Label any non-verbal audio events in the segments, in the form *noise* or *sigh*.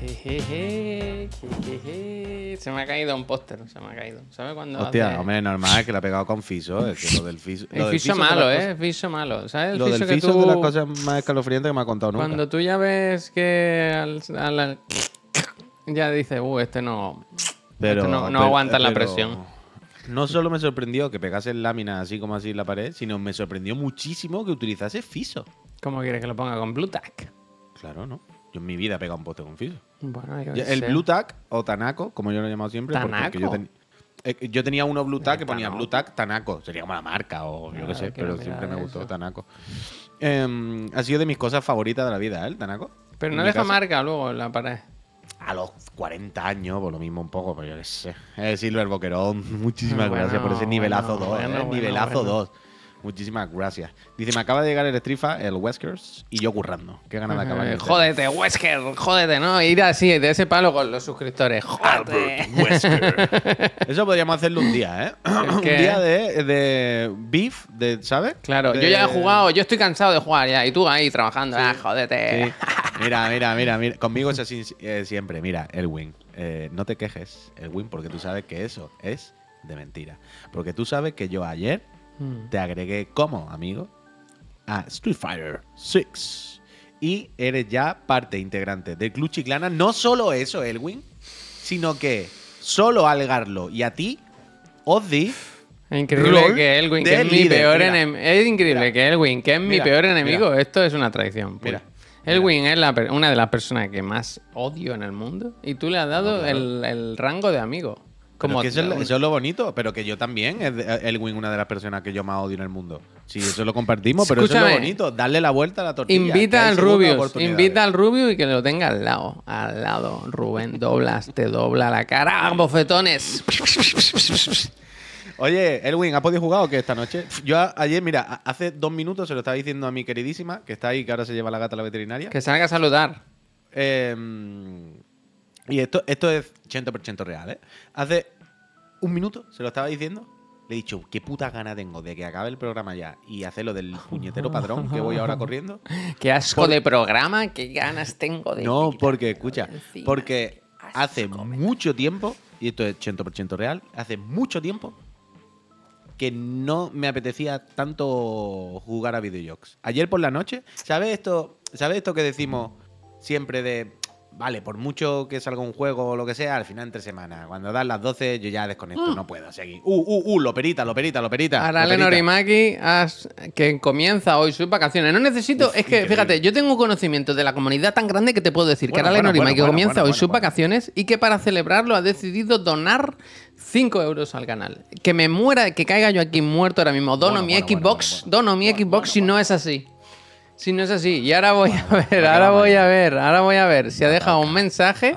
Jejeje, *laughs* jejeje. Se me ha caído un póster, se me ha caído. ¿Sabes cuando Hostia, hace- hombre, normal que le ha pegado con Fiso. Es que lo del Fiso. El fiso es malo, ¿eh? Fiso malo. ¿Sabes? El Lo fiso del que Fiso es tú... de las cosas más escalofriantes que me ha contado nunca. Cuando tú ya ves que al, al- ya dices, uh, este no, Pero, este no, no pero- aguanta la presión. No solo me sorprendió que pegase láminas así como así en la pared, sino me sorprendió muchísimo que utilizase Fiso. ¿Cómo quieres que lo ponga con Blue Tack? Claro, ¿no? Yo en mi vida he pegado un poste con Fiso. Bueno, yo El sé. Blue Tack o Tanaco, como yo lo he llamado siempre. eh, yo tenía uno Blue Tack que ponía. Blue Tack Tanaco. Sería como la marca o yo qué sé, pero siempre me gustó eso. Tanaco. Em, ha sido de mis cosas favoritas de la vida, ¿eh? El Tanaco. Pero En no deja marca luego en la pared. A los 40 años, por lo mismo un poco, pero yo qué sé. Eh, Silver Boquerón, *laughs* muchísimas Bueno, gracias por ese nivelazo bueno, 2, bueno, eh, bueno, nivelazo bueno. 2. Muchísimas gracias. Dice, me acaba de llegar el Strifa, el Weskers, y yo currando. Qué ganas de acabar. Eh, el jódete, Wesker, jódete, ¿no? Ir así, de ese palo con los suscriptores. Jódete. Wesker. *laughs* Eso podríamos hacerlo un día, ¿eh? *clears throat* un día de, de beef, de, ¿sabes? Claro, De- yo ya he jugado, yo estoy cansado de jugar ya, y tú ahí trabajando, ah, Sí. jódete. *laughs* Mira, mira, mira, mira. Conmigo es así eh, siempre. Mira, Elwin, eh, no te quejes, Elwin, porque tú sabes que eso es de mentira. Porque tú sabes que yo ayer Mm. te agregué como amigo a Street Fighter 6 y eres ya parte integrante del Club Chiclana. No solo eso, Elwin, sino que solo a Algarlo y a ti os di Es increíble Rol que Elwin, que es mi peor enemigo. Es increíble Mira. que Elwin, que es mi peor enemigo. mira. Esto es una traición. Mira, Elwin es la una de las personas que más odio en el mundo. Y tú le has dado No, claro. el, el rango de amigo. Como Como que eso, es, eso es lo bonito, pero que yo también, es de- Elwin, una de las personas que yo más odio en el mundo. Sí, eso lo compartimos, pero eso es Escúchame. lo bonito, darle la vuelta a la tortilla. Invita al Rubius, oportunidades. invita al Rubius y que lo tenga al lado. Al lado, Rubén, *laughs* doblas, te dobla la cara, bofetones. Oye, Elwin, ¿has podido jugar o qué esta noche? Yo a- ayer, mira, hace dos minutos se lo estaba diciendo a mi queridísima, que está ahí, que ahora se lleva la gata a la veterinaria. Que salga a saludar. Eh, y esto, esto es 80% real, ¿eh? Hace un minuto se lo estaba diciendo. Le he dicho, qué puta gana tengo de que acabe el programa ya y hacerlo del puñetero padrón que voy ahora corriendo. *laughs* Qué asco de programa, qué ganas tengo de. No, porque, escucha, encima. porque hace mucho tiempo, y esto es 80% real, hace mucho tiempo que no me apetecía tanto jugar a videojuegos. Ayer por la noche, ¿sabes esto, ¿sabes esto que decimos siempre de, vale, por mucho que salga un juego o lo que sea, al final entre semana, cuando dan las 12 yo ya desconecto, no puedo seguir. Uh, uh, uh, lo perita, lo perita, lo perita. Arale. Norimaki, que comienza hoy sus vacaciones. No necesito, Uf, es que fíjate, yo tengo conocimiento de la comunidad tan grande que te puedo decir que Arale bueno, Norimaki bueno, comienza hoy sus vacaciones y que para celebrarlo ha decidido donar 5 euros al canal. Que me muera, que caiga yo aquí muerto ahora mismo. Dono mi Xbox, dono mi Xbox si no es así. Si no es así. Y ahora voy a ver, ahora voy a ver, ahora voy a ver si ha dejado un mensaje.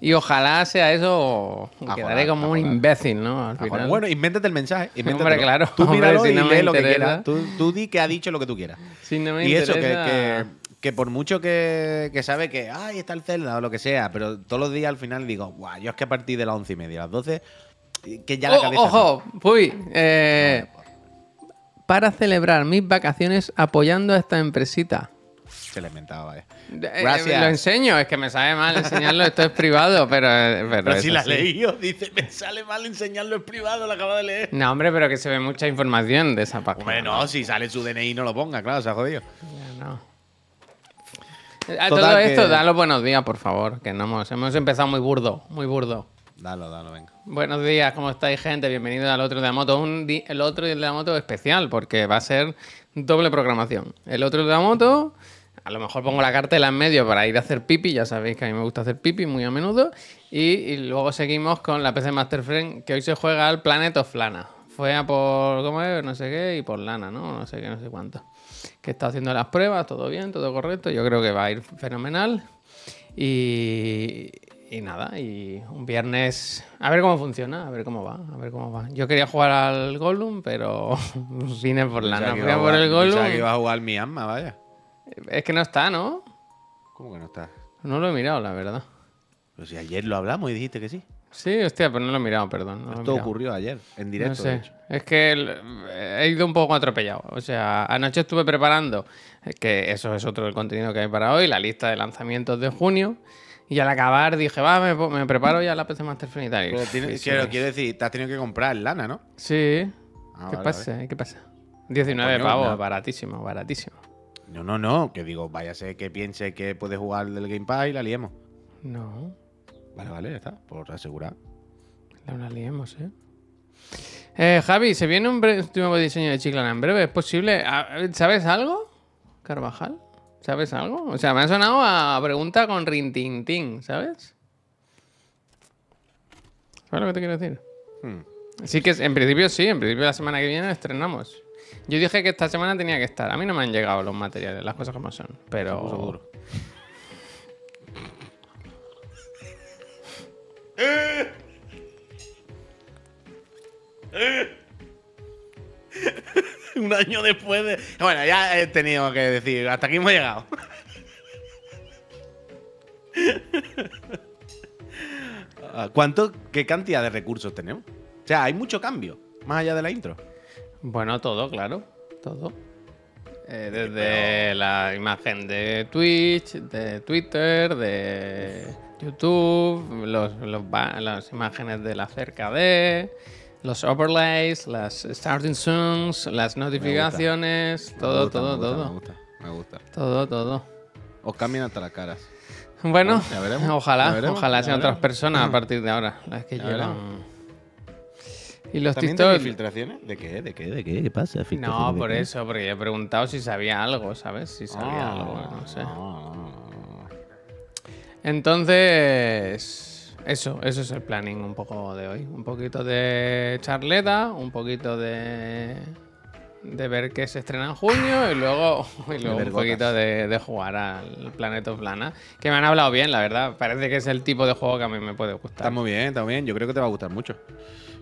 Y ojalá sea eso. A Quedaré como un imbécil, ¿no? Al final. Bueno, invéntate el mensaje. *laughs* invéntatelo. Hombre, claro. Tú Hombre, si y no lee lo que quieras. Tú, tú di que ha dicho lo que tú quieras. *laughs* Si no me y eso, que, que, que por mucho que, que sabe que ay, está el Zelda o lo que sea, pero todos los días al final digo, guau, yo es que a partir de las once y media, las 12, que ya la Oh, cabeza. ojo, uy, eh, para celebrar mis vacaciones apoyando a esta empresita. Se le inventaba, vaya. Eh, Gracias. lo enseño, es que me sabe mal enseñarlo, esto es privado, pero, pero, Pero es si la he leído, dice, me sale mal enseñarlo en privado, la acaba de leer. No, hombre, pero que se ve mucha información de esa página. Hombre, no, si sale su DNI no lo ponga, claro, se ha jodido. Ya, no. A Total todo que- esto, da los buenos días, por favor, que no hemos, hemos empezado muy burdo, muy burdo. Dalo, dalo, venga. Buenos días, ¿cómo estáis, gente? Bienvenidos al otro de la moto. El otro de la moto especial, porque va a ser doble programación. El otro de la moto, a lo mejor pongo la cartela en medio para ir a hacer pipi, ya sabéis que a mí me gusta hacer pipi muy a menudo. Y, y luego seguimos con la PC Master Friend, que hoy se juega al Planet of Lana. Fue a por, ¿cómo es? No sé qué, y por Lana, ¿no? No sé qué, no sé cuánto. Que está haciendo las pruebas, todo bien, todo correcto. Yo creo que va a ir fenomenal. Y, y nada, y un viernes. A ver cómo funciona, a ver cómo va, a ver cómo va. Yo quería jugar al Gollum, pero *laughs* vine por Pensaba lana. que Fui iba a a por jugar- el Gollum. que iba a jugar mi alma, vaya. Es que no está, ¿no? ¿Cómo que no está? No lo he mirado, la verdad. Pero si ayer lo hablamos y dijiste que sí. Sí, hostia, pero no lo he mirado, perdón. no Esto mirado. ocurrió ayer, en directo, No de sé. hecho. Es que he ido un poco atropellado. O sea, anoche estuve preparando, que eso es otro del contenido que hay para hoy, la lista de lanzamientos de junio. Y al acabar dije, va, me, me preparo ya la PC Master y tal. Pero sí, quiero, quiero decir, te has tenido que comprar lana, ¿no? Sí. Ah, ¿Qué vale, pasa? ¿Qué pasa? 19 Coño, pavos, baratísimo, baratísimo. No, no, no. Que digo, ser que piense que puede jugar del Game Pass y la liemos. No, Vale, vale, ya está. Por asegurar. la una liemos, ¿eh? Eh, Javi, ¿se viene un nuevo diseño de Chiclana en breve? ¿Es posible? ¿Sabes algo, Carvajal? ¿Sabes algo? O sea, me ha sonado a pregunta con rintintín, ¿sabes? ¿Sabes lo que te quiero decir? Hmm. Sí que en principio sí, en principio la semana que viene estrenamos. Yo dije que esta semana tenía que estar. A mí no me han llegado los materiales, las cosas como son. Pero. puso Un año después de. Bueno, ya he tenido que decir, hasta aquí hemos llegado. *laughs* Ah, ¿Cuánto, qué cantidad de recursos tenemos? O sea, hay mucho cambio, más allá de la intro. Bueno, todo, claro. Todo. Eh, desde la imagen de Twitch, de Twitter, de YouTube, los, las imágenes de la cerca de, los overlays, las starting zooms, las notificaciones, todo, todo, todo. Me gusta, me gusta. Todo, todo. Os cambian hasta las caras. Bueno, ya veremos, ojalá, ya veremos, ojalá sean otras personas a *clears throat* partir de ahora, las que Ya llevan. Y los ¿También TikTok. filtraciones? ¿De qué? ¿De qué? ¿De qué? ¿Qué pasa? No, ¿Filtraciones de por eso, porque he preguntado si sabía algo, ¿sabes? Si sabía Ah, algo, no sé. ah, ah, ah. Entonces, eso, eso es el planning un poco de hoy. Un poquito de charleta, un poquito de, de ver qué se estrena en junio y luego, *laughs* y luego un poquito de, de jugar al Planet of Lana. Que me han hablado bien, la verdad. Parece que es el tipo de juego que a mí me puede Está gustar. muy bien, está muy bien. Yo creo que te va a gustar mucho.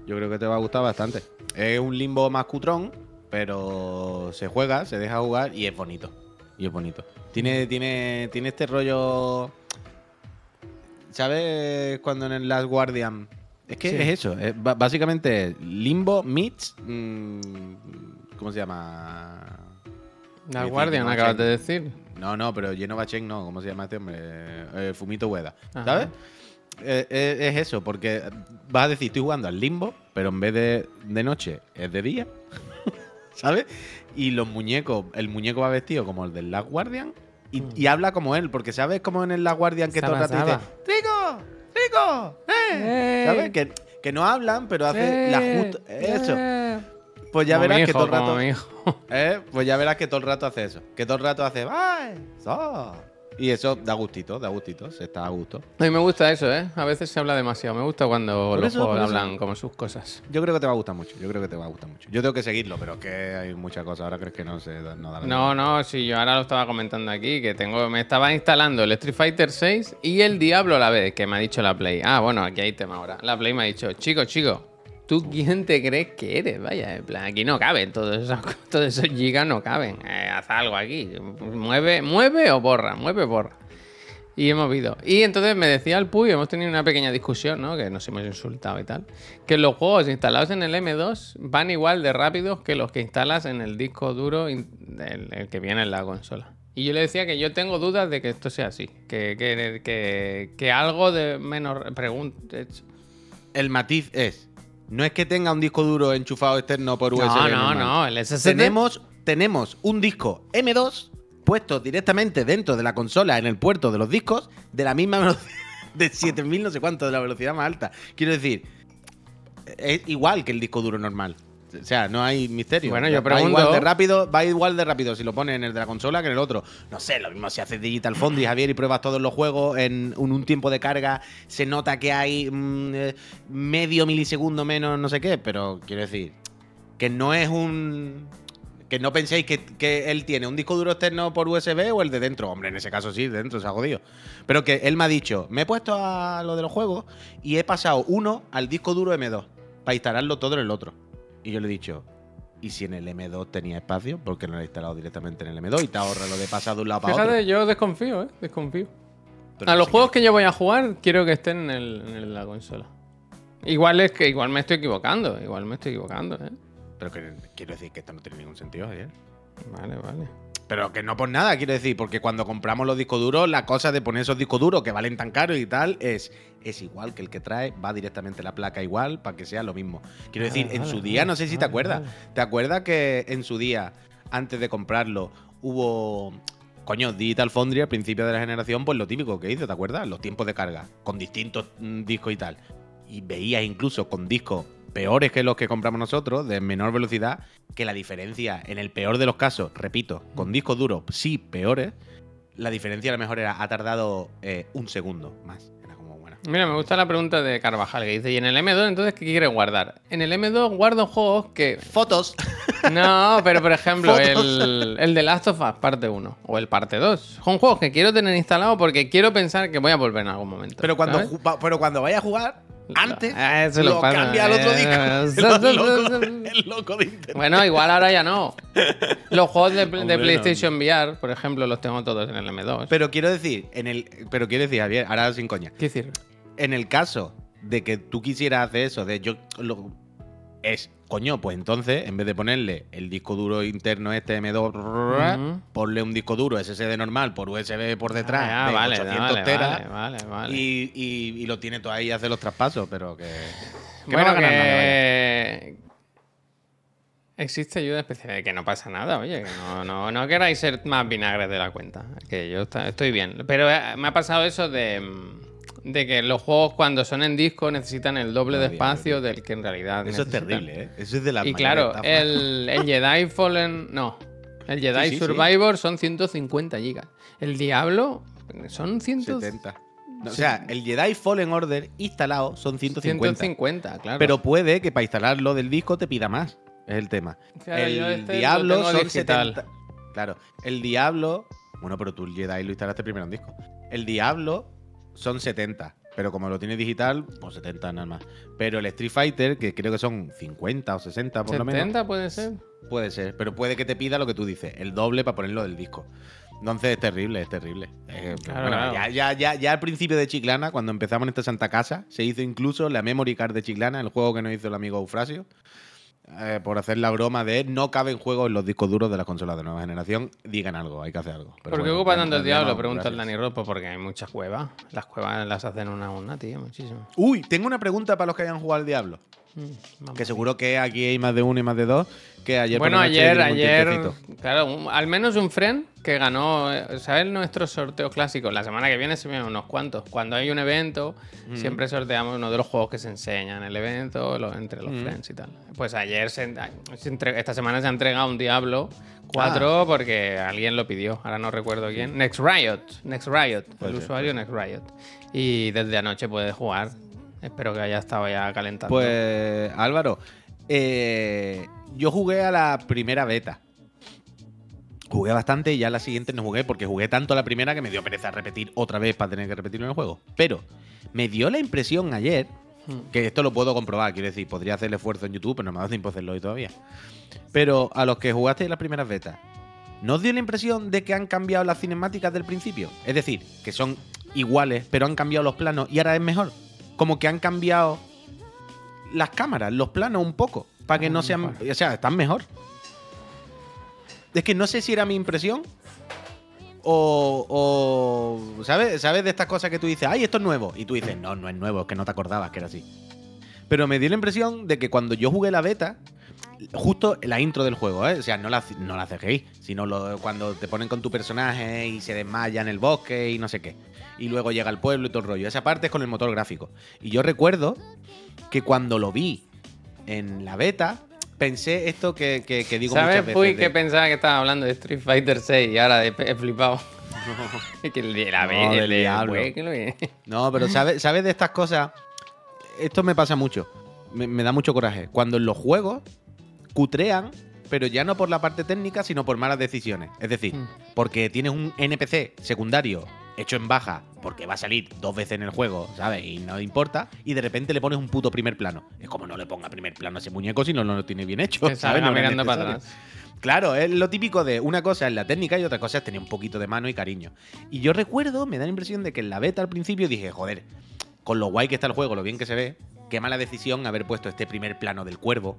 Yo creo que te va a gustar bastante. Es un limbo más cutrón, pero se juega, se deja jugar y es bonito. Y es bonito. Tiene, tiene, tiene este rollo. ¿Sabes cuando en el Last Guardian? Es que Sí. es eso. es básicamente limbo meets. mm, ¿Cómo se llama? La Guardian, acabas de decir. No, no, pero Lleno Bachek no. ¿Cómo se llama este hombre? Eh, Fumito Ueda. Ajá. ¿Sabes? Eh, eh, es eso, porque vas a decir, estoy jugando al limbo, pero en vez de, de noche es de día. *laughs* ¿Sabes? Y los muñecos, el muñeco va vestido como el del Last Guardian y, y habla como él, porque ¿sabes como en el Last Guardian que todo el rato dice, ¡Rico! ¡Rico! ¡Eh! ¿Sabes? Que, que no hablan, pero hace la justa. Eso. eh. Pues ya Como verás que todo el rato. *laughs* ¿Eh? Pues ya verás que todo el rato hace eso. Que todo el rato hace. ¡Ay! so". Y eso da gustito, da gustito. Se está a gusto. A mí me gusta eso, ¿eh? A veces se habla demasiado. Me gusta cuando Por los eso, juegos eso. hablan como sus cosas. Yo creo que te va a gustar mucho. Yo creo que te va a gustar mucho. Yo tengo que seguirlo, pero es que hay muchas cosas. Ahora crees que no se no da la No, no, sí, yo ahora lo estaba comentando aquí, que tengo, me estaba instalando el Street Fighter 6 y el Diablo a la vez, que me ha dicho la Play. Ah, bueno, aquí hay tema ahora. La Play me ha dicho, chico, chico, ¿tú quién te crees que eres? Vaya, en plan, aquí no caben, todos esos, *laughs* gigas no caben. Eh, haz algo aquí. Mueve, mueve o borra, mueve, borra. Y hemos ido. Y entonces me decía el Puy, hemos tenido una pequeña discusión, ¿no? Que nos hemos insultado y tal. Que los juegos instalados en el M2 van igual de rápidos que los que instalas en el disco duro el, que viene en la consola. Y yo le decía que yo tengo dudas de que esto sea así. Que, que, que, algo de menos preguntas. El matiz es. No es que tenga un disco duro enchufado externo por USB. No, no, normal. no. El SSD. Tenemos, tenemos un disco M2 puesto directamente dentro de la consola en el puerto de los discos de la misma velocidad. *laughs* De 7000 no sé cuánto, de la velocidad más alta. Quiero decir, es igual que el disco duro normal. O sea, no hay misterio. Bueno, yo va pregunto- igual de rápido, va igual de rápido si lo pones en el de la consola que en el otro. No sé, lo mismo si haces Digital Foundry, Javier, y pruebas todos los juegos en un, un tiempo de carga, se nota que hay mm, eh, medio milisegundo menos, no sé qué, pero quiero decir que no es un. Que no penséis que, que él tiene un disco duro externo por USB o el de dentro. Hombre, en ese caso sí, de dentro se ha jodido. Pero que él me ha dicho, me he puesto a lo de los juegos y he pasado uno al disco duro M2 para instalarlo todo en el otro. Y yo le he dicho, ¿y si en el M2 tenía espacio? ¿Por qué no lo he instalado directamente en el M2 y te ahorra lo de pasar de un lado para otro? Yo desconfío, ¿eh? Desconfío. Pero A no los juegos que yo voy a jugar, quiero que estén en, el- en la consola. Igual es que igual me estoy equivocando, igual me estoy equivocando, ¿eh? Pero que quiero decir que esto no tiene ningún sentido, Javier. Vale, vale. Pero que no por nada, quiero decir, porque cuando compramos los discos duros, la cosa de poner esos discos duros que valen tan caros y tal es, es igual que el que trae, va directamente la placa igual para que sea lo mismo. Quiero decir, Vale, en vale, su día, no sé si te vale, acuerdas. ¿te acuerdas que en su día, antes de comprarlo, hubo... Coño, Digital Foundry al principio de la generación, pues lo típico que hizo, ¿te acuerdas? Los tiempos de carga, con distintos mm, discos y tal. Y veías incluso con discos peores que los que compramos nosotros, de menor velocidad, que la diferencia, en el peor de los casos, repito, con discos duros sí peores, la diferencia a lo mejor era, ha tardado eh, un segundo más. Era como, bueno. Mira, me gusta la pregunta de Carvajal que dice, ¿y en el M2 entonces qué quieres guardar? En el M2 guardo juegos que... Fotos. *laughs* No, pero por ejemplo, el, el de Last of Us parte 1 o el parte 2. Son juegos que quiero tener instalado porque quiero pensar que voy a volver en algún momento. Pero cuando, ¿sabes? ju- va- pero cuando vaya a jugar, antes Ah, eso lo, lo pasa. cambia al otro Eh, disco. *laughs* El loco, el loco de internet. Bueno, igual ahora ya no. *laughs* Los juegos de, de Hombre, no. PlayStation VR, por ejemplo, los tengo todos en el M2. Pero quiero decir, en el, pero quiero decir, Javier, ahora sin coña. ¿Qué decir? en el caso de que tú quisieras hacer eso, de yo lo, es, coño, pues entonces, en vez de ponerle el disco duro interno este M2, Ujú. ponle un disco duro SSD normal por USB por detrás Ah, de vale, 800 vale, teras vale. Y, y- y lo tiene todo ahí y hace los traspasos, pero que... que no bueno, va ganar que... Existe ayuda especial, que no pasa nada, oye, que no, no, no queráis ser más vinagres de la cuenta, que yo está- estoy bien. Pero eh, me ha pasado eso de, mm, de que los juegos cuando son en disco necesitan el doble de espacio del que en realidad Eso es terrible, ¿eh? Eso es de las Y claro, el, el *laughs* Jedi Fallen. No. El Jedi Sí, sí, sí. Survivor son 150 gigas. El Diablo son 100 70. No, O sea, el Jedi Fallen Order instalado son 150. 150, claro. Pero puede que para instalarlo del disco te pida más. Es el tema. Claro, yo el este lo Diablo son digital. 70. Claro, el Diablo. Bueno, pero tú el Jedi lo instalaste primero en disco. El Diablo son 70. Pero como lo tienes digital, pues 70 nada más. Pero el Street Fighter, que creo que son 50 o 60 por lo menos. 70 puede ser. Puede ser, pero puede que te pida lo que tú dices, el doble para ponerlo del disco. Entonces es terrible, es terrible. Eh, Claro, bueno, claro. Ya, ya, ya, ya al principio de Chiclana, cuando empezamos en esta Santa Casa, se hizo incluso la memory card de Chiclana, el juego que nos hizo el amigo Eufrasio, eh, por hacer la broma de no caben juegos en los discos duros de las consolas de nueva generación. Digan algo, hay que hacer algo. Pero ¿Por qué bueno, ocupa tanto el Diablo? no, Pregunta el. Dani Ropo, porque hay muchas cuevas. Las cuevas las hacen una a una, tío, muchísimo. Uy, tengo una pregunta para los que hayan jugado al Diablo. Mm. Que seguro que aquí hay más de uno y más de dos. Que ayer por Bueno, la noche ayer, ayer, claro, un- al menos un friend que ganó, eh, ¿sabes? Nuestros sorteos clásicos. La semana que viene se vienen unos cuantos. Cuando hay un evento, siempre sorteamos uno de los juegos que se enseñan en el evento, lo- entre los friends y tal. Pues ayer, se, se entre- esta semana se ha entregado un Diablo 4 porque alguien lo pidió. Ahora no recuerdo quién. Next Riot. Next Riot. Puede el usuario Next Riot. Y desde anoche puede jugar. Espero que haya estado ya calentando. Pues, Álvaro, eh, yo jugué a la primera beta. Jugué bastante y ya la siguiente no jugué porque jugué tanto a la primera que me dio pereza repetir otra vez para tener que repetirlo en el juego. Pero me dio la impresión ayer, que esto lo puedo comprobar, quiero decir, podría hacer el esfuerzo en YouTube, pero no me ha dado tiempo hacerlo hoy todavía. Pero a los que jugaste las primeras betas, ¿no os dio la impresión de que han cambiado las cinemáticas del principio? Es decir, que son iguales, pero han cambiado los planos y ahora es mejor. Como que han cambiado las cámaras, los planos un poco, para que Ah, no sean... O sea, están mejor. Es que no sé si era mi impresión o... o ¿sabes? ¿Sabes de estas cosas que tú dices, ay, esto es nuevo? Y tú dices, no, no es nuevo, es que no te acordabas que era así. Pero me dio la impresión de que cuando yo jugué la beta, justo la intro del juego, ¿eh? O sea, no la, no la CGI, sino lo- cuando te ponen con tu personaje y se desmaya en el bosque y no sé qué. Y luego llega al pueblo y todo el rollo. Esa parte es con el motor gráfico. Y yo recuerdo que cuando lo vi en la beta, pensé esto que, que- que digo ¿Sabes, muchas veces. Puy, de- que pensaba que estaba hablando de Street Fighter 6 y ahora he, flipado? *laughs* que el de la No, el diablo. No, pero ¿sabes, ¿sabes de estas cosas? Esto me pasa mucho. Me, me da mucho coraje. Cuando en los juegos cutrean, pero ya no por la parte técnica, sino por malas decisiones. Es decir, Mm. porque tienes un NPC secundario hecho en baja, porque va a salir dos veces en el juego, ¿sabes? Y no importa, y de repente le pones un puto primer plano. Es como no le ponga primer plano a ese muñeco si no lo tiene bien hecho. Que ¿sabes? salga No era mirando para necesario. atrás. Claro, es lo típico de una cosa es la técnica y otra cosa es tener un poquito de mano y cariño. Y yo recuerdo, me da la impresión de que en la beta al principio dije, joder, con lo guay que está el juego, lo bien que se ve, qué mala decisión haber puesto este primer plano del cuervo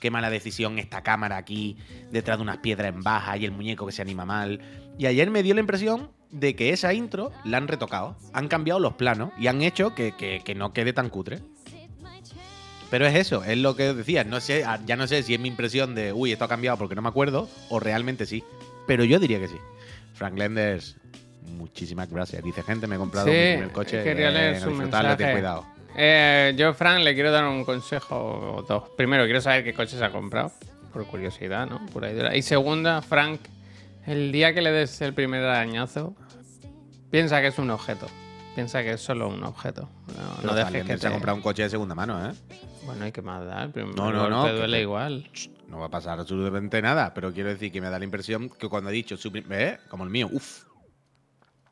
qué mala decisión esta cámara aquí, detrás de unas piedras en baja y el muñeco que se anima mal. Y ayer me dio la impresión de que esa intro la han retocado, han cambiado los planos y han hecho que, que- que no quede tan cutre. Pero es eso, es lo que decía. No sé, ah, ya no sé si es mi impresión de, uy, esto ha cambiado porque no me acuerdo, o realmente sí. Pero yo diría que sí. Frank Lenders, muchísimas gracias. Dice gente, me he comprado Sí, mi primer coche. quería leer eh, su mensaje. cuidado. Eh, yo, Fran, le quiero dar un consejo o dos. Primero, quiero saber qué coche se ha comprado, por curiosidad, ¿no? Y dura. Y segunda, Frank, el día que le des el primer arañazo, piensa que es un objeto. Piensa que es solo un objeto. No, dejes que te... ha comprado un coche de segunda mano, ¿eh? Bueno, ¿y qué más da? El primer No, no, no, que duele te- igual. No va a pasar absolutamente nada, pero quiero decir que me da la impresión que cuando ha dicho su ¿eh? como el mío, uff.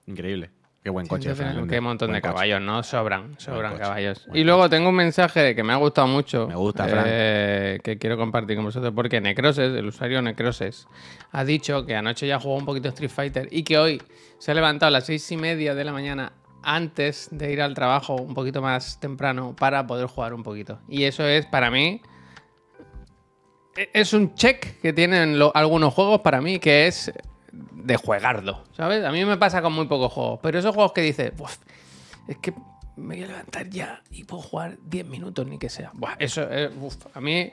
Increíble. Qué buen coche. Frank qué montón Buen de coche. caballos, ¿no? Sobran, sobran coche, caballos. Y luego tengo un mensaje que me ha gustado mucho. Me gusta, Fran. eh, que quiero compartir con vosotros. Porque Necroses, el usuario Necroses, ha dicho que anoche ya jugó un poquito Street Fighter y que hoy se ha levantado a las seis y media de la mañana antes de ir al trabajo un poquito más temprano para poder jugar un poquito. Y eso es para mí. e- Es un check que tienen lo- algunos juegos para mí que es de juegarlo, ¿sabes? A mí me pasa con muy pocos juegos, pero esos juegos que dices, "Buah, es que me voy a levantar ya y puedo jugar 10 minutos ni que sea. Buah, eso, eh, uf, a mí,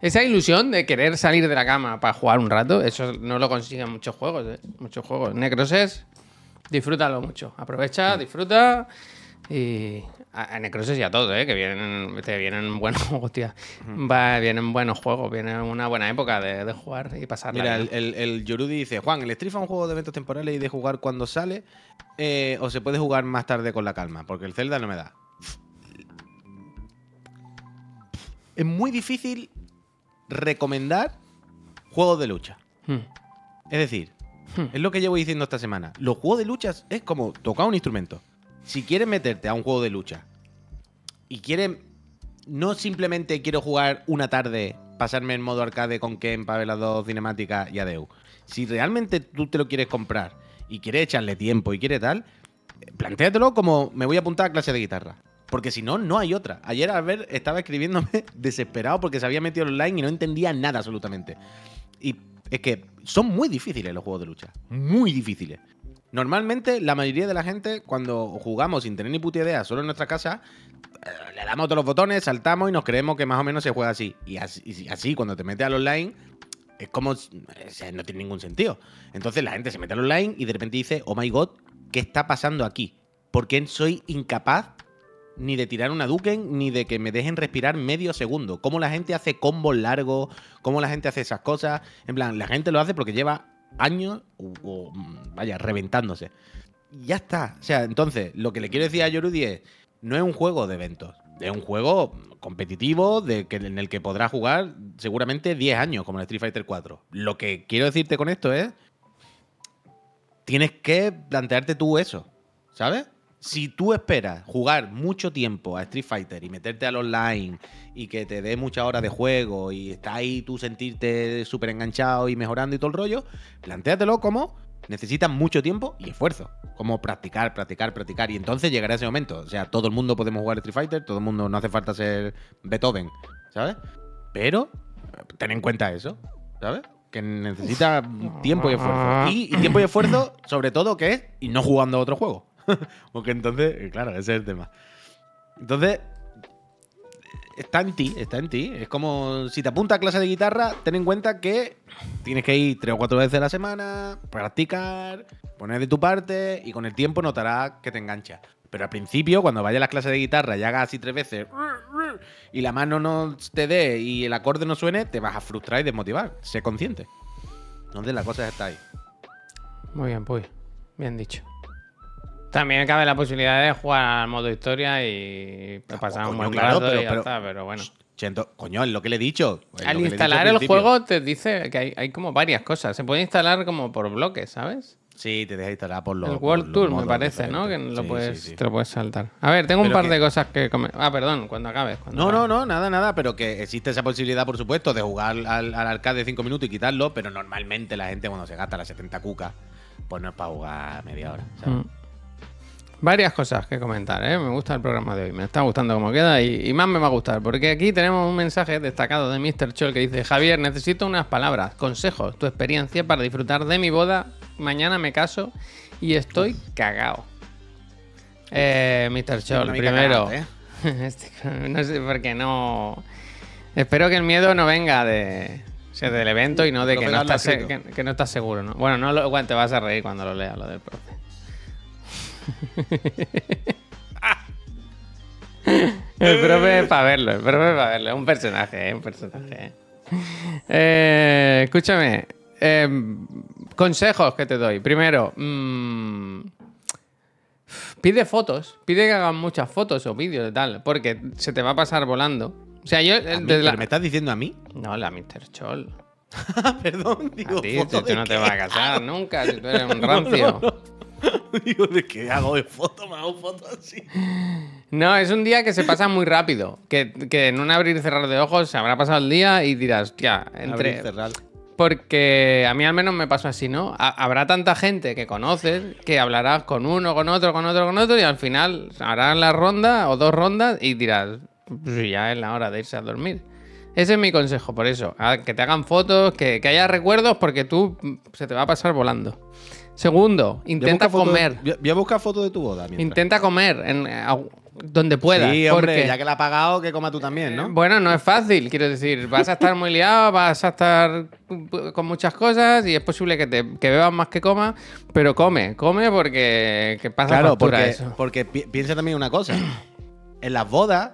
esa ilusión de querer salir de la cama para jugar un rato, eso no lo consiguen muchos juegos, ¿eh? Muchos juegos. Necroses, disfrútalo mucho. Aprovecha, disfruta y... A, a Necroses y a todo, ¿eh? Que vienen, te vienen buenos *laughs* hostia, va, vienen buenos juegos, viene una buena época de, de jugar y pasarla Mira, el, el, el Yorudi dice, Juan, ¿el Street es un juego de eventos temporales y de jugar cuando sale? eh, ¿O se puede jugar más tarde con la calma? Porque el Zelda no me da. Es muy difícil recomendar juegos de lucha. Hmm. Es decir, es lo que llevo diciendo esta semana. Los juegos de lucha es como tocar un instrumento. Si quieres meterte a un juego de lucha y quieres no simplemente quiero jugar una tarde, pasarme en modo arcade con Ken para ver las y adeu. Si realmente tú te lo quieres comprar y quieres echarle tiempo y quieres tal, plantéatelo como me voy a apuntar a clase de guitarra. Porque si no, no hay otra. Ayer Albert estaba escribiéndome *laughs* desesperado porque se había metido online y no entendía nada absolutamente. Y es que son muy difíciles los juegos de lucha. Muy difíciles. Normalmente, la mayoría de la gente, cuando jugamos sin tener ni puta idea, solo en nuestra casa, eh, le damos todos los botones, saltamos y nos creemos que más o menos se juega así. Y así, cuando te metes al online, es como. no tiene ningún sentido. Entonces la gente se mete al online y de repente dice, oh my god, ¿qué está pasando aquí? ¿Por qué soy incapaz ni de tirar una Duken, ni de que me dejen respirar medio segundo? ¿Cómo la gente hace combos largos? ¿Cómo la gente hace esas cosas? En plan, la gente lo hace porque lleva años, o, mm, vaya, reventándose. Ya está. O sea, entonces, lo que le quiero decir a Yorudi es, no es un juego de eventos, es un juego competitivo de que, en el que podrás jugar seguramente 10 años, como el Street Fighter 4. Lo que quiero decirte con esto es, tienes que plantearte tú eso, ¿sabes? Si tú esperas jugar mucho tiempo a Street Fighter y meterte al online y que te dé muchas horas de juego y está ahí tú sentirte súper enganchado y mejorando y todo el rollo, plantéatelo como necesitas mucho tiempo y esfuerzo. Como practicar, practicar, practicar. Y entonces llegará ese momento. O sea, todo el mundo podemos jugar Street Fighter, todo el mundo no hace falta ser Beethoven, ¿sabes? Pero ten en cuenta eso, ¿sabes? Que necesita tiempo y esfuerzo. Y, y tiempo y esfuerzo, sobre todo, que es y no jugando a otro juego. *laughs* Porque entonces, eh, claro, ese es el tema. Entonces, está en ti, está en ti. Es como si te apuntas a clase de guitarra, ten en cuenta que tienes que ir tres o cuatro veces a la semana, practicar, poner de tu parte y con el tiempo notarás que te engancha. Pero al principio, cuando vayas a las clases de guitarra y hagas así tres veces y la mano no te dé y el acorde no suene, te vas a frustrar y desmotivar. Sé consciente. Entonces la cosa está ahí. Muy bien, pues. Bien dicho. También cabe la posibilidad de jugar al modo historia y pasar un buen claro, rato pero- y ya pero- está, pero bueno. Chento, coño, es lo que le he dicho. Al instalar al el principio. juego te dice que hay, hay como varias cosas. Se puede instalar como por bloques, ¿sabes? Sí, te deja instalar por los. el World los Tour, me parece, ¿no? Que lo Sí, puedes, sí, sí. te lo puedes saltar. A ver, tengo un par que- de cosas que. Ah, perdón, cuando acabes. cuando No, acabes. no, no, nada, nada, pero que existe esa posibilidad, por supuesto, de jugar al, al arcade 5 minutos y quitarlo, pero normalmente la gente cuando se gasta las 70 cucas, pues no es para jugar media hora. ¿sabes? Mm. Varias cosas que comentar, ¿eh? Me gusta el programa de hoy, me está gustando como queda y, y más me va a gustar, porque aquí tenemos un mensaje destacado de Mr. Chol que dice, Javier, necesito unas palabras, consejos, tu experiencia para disfrutar de mi boda. Mañana me caso y estoy cagao. Eh, Mr. Chol, No primero... ¿eh? *laughs* Este, no sé por qué no... Espero que el miedo no venga de... o sea, del evento y no de que no, estás, que, que no estás seguro, ¿no? Bueno, no lo, bueno, te vas a reír cuando lo leas, lo del profe. *laughs* El profe para verlo, el profe para verlo, un personaje, un personaje. ¿eh? Escúchame, em, consejos que te doy. Primero, mm, pide fotos, pide que hagan muchas fotos o vídeos y tal, porque se te va a pasar volando. O sea, yo... ¿A eh, mí? desde la- ¿Pero ¿Me estás diciendo a mí? No, la Mr. Chol. *laughs* Perdón, digo, A ti, ¿foto tú, tú no te vas a casar *laughs* nunca, si tú eres un rancio. *laughs* digo, ¿de qué hago de foto? Me hago fotos así. No, es un día que se pasa muy rápido. Que, que en un abrir y cerrar de ojos se habrá pasado el día y dirás, tía, entre. Abrir, cerrar. Porque a mí al menos me pasó así, ¿no? Ha- habrá tanta gente que conoces que hablarás con uno, con otro, con otro, con otro y al final harán la ronda o dos rondas y dirás, pues ya es la hora de irse a dormir. Ese es mi consejo, por eso. a- Que te hagan fotos, que, que haya recuerdos porque tú se te va a pasar volando. Segundo, intenta Voy a buscar foto de- comer. voy a- buscar fotos de tu boda. mientras. Intenta comer en, donde puedas. Sí, hombre, porque- ya que la ha pagado, que coma tú también, ¿no? bueno, no es fácil, quiero decir, vas a estar muy liado, vas a estar con muchas cosas y es posible que, te, que bebas más que comas, pero come, come porque que pasa Claro, factura porque, eso. porque pi- piensa también una cosa. En las bodas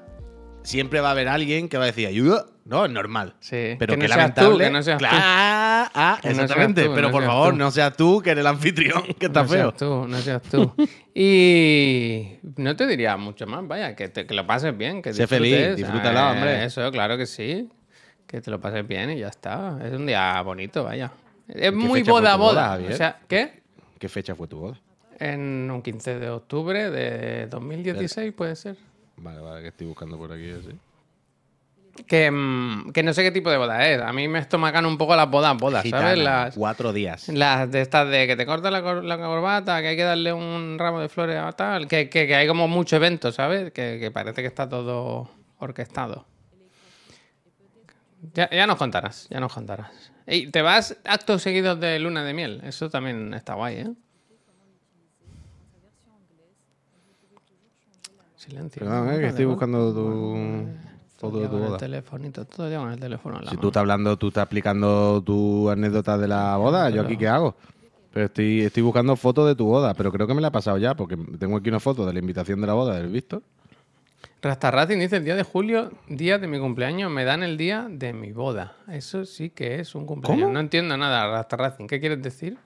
siempre va a haber alguien que va a decir, ayuda. No, es normal. Sí, Pero que que no seas tú, lamentable. que no seas tú. Claro, ah, no seas exactamente. tú, pero no por favor, tú. no seas tú que eres el anfitrión, que *laughs* está no feo. seas tú, no seas tú. *laughs* y no te diría mucho más, vaya, que, te- que lo pases bien, que Sé feliz, disfrútalo, eh, hombre. Eso, claro que sí, que te lo pases bien y ya está. Es un día bonito, vaya. Es muy boda boda, boda. O sea, ¿qué? ¿Qué fecha fue tu boda? En un 15 de octubre de 2016, puede ser. Vale, vale, que estoy buscando por aquí así. Que, mm, que no sé qué tipo de boda es. A mí me estomacan un poco las bodas, bodas, Gitana, ¿sabes? Las, Cuatro días. las de estas de que te cortas la, cor- la corbata, que hay que darle un ramo de flores a tal, que, que- que hay como mucho evento, ¿sabes? Que, que parece que está todo orquestado. Ya, ya nos contarás, ya nos contarás. Y te vas actos seguidos de luna de miel. Eso también está guay, ¿eh? Silencio. Perdón, eh, que estoy buscando tu de tu Con el telefonito, todo lleva con el teléfono en la Si mano. tú estás hablando, tú estás explicando tu anécdota de la boda, ¿yo aquí qué hago? Pero estoy, estoy buscando fotos de tu boda, pero creo que me la he pasado ya, porque tengo aquí una foto de la invitación de la boda del Víctor. Rasta Racing dice el día de julio, día de mi cumpleaños, me dan el día de mi boda. Eso sí que es un cumpleaños. ¿Cómo? No entiendo nada, Rasta Racing. ¿Qué quieres decir?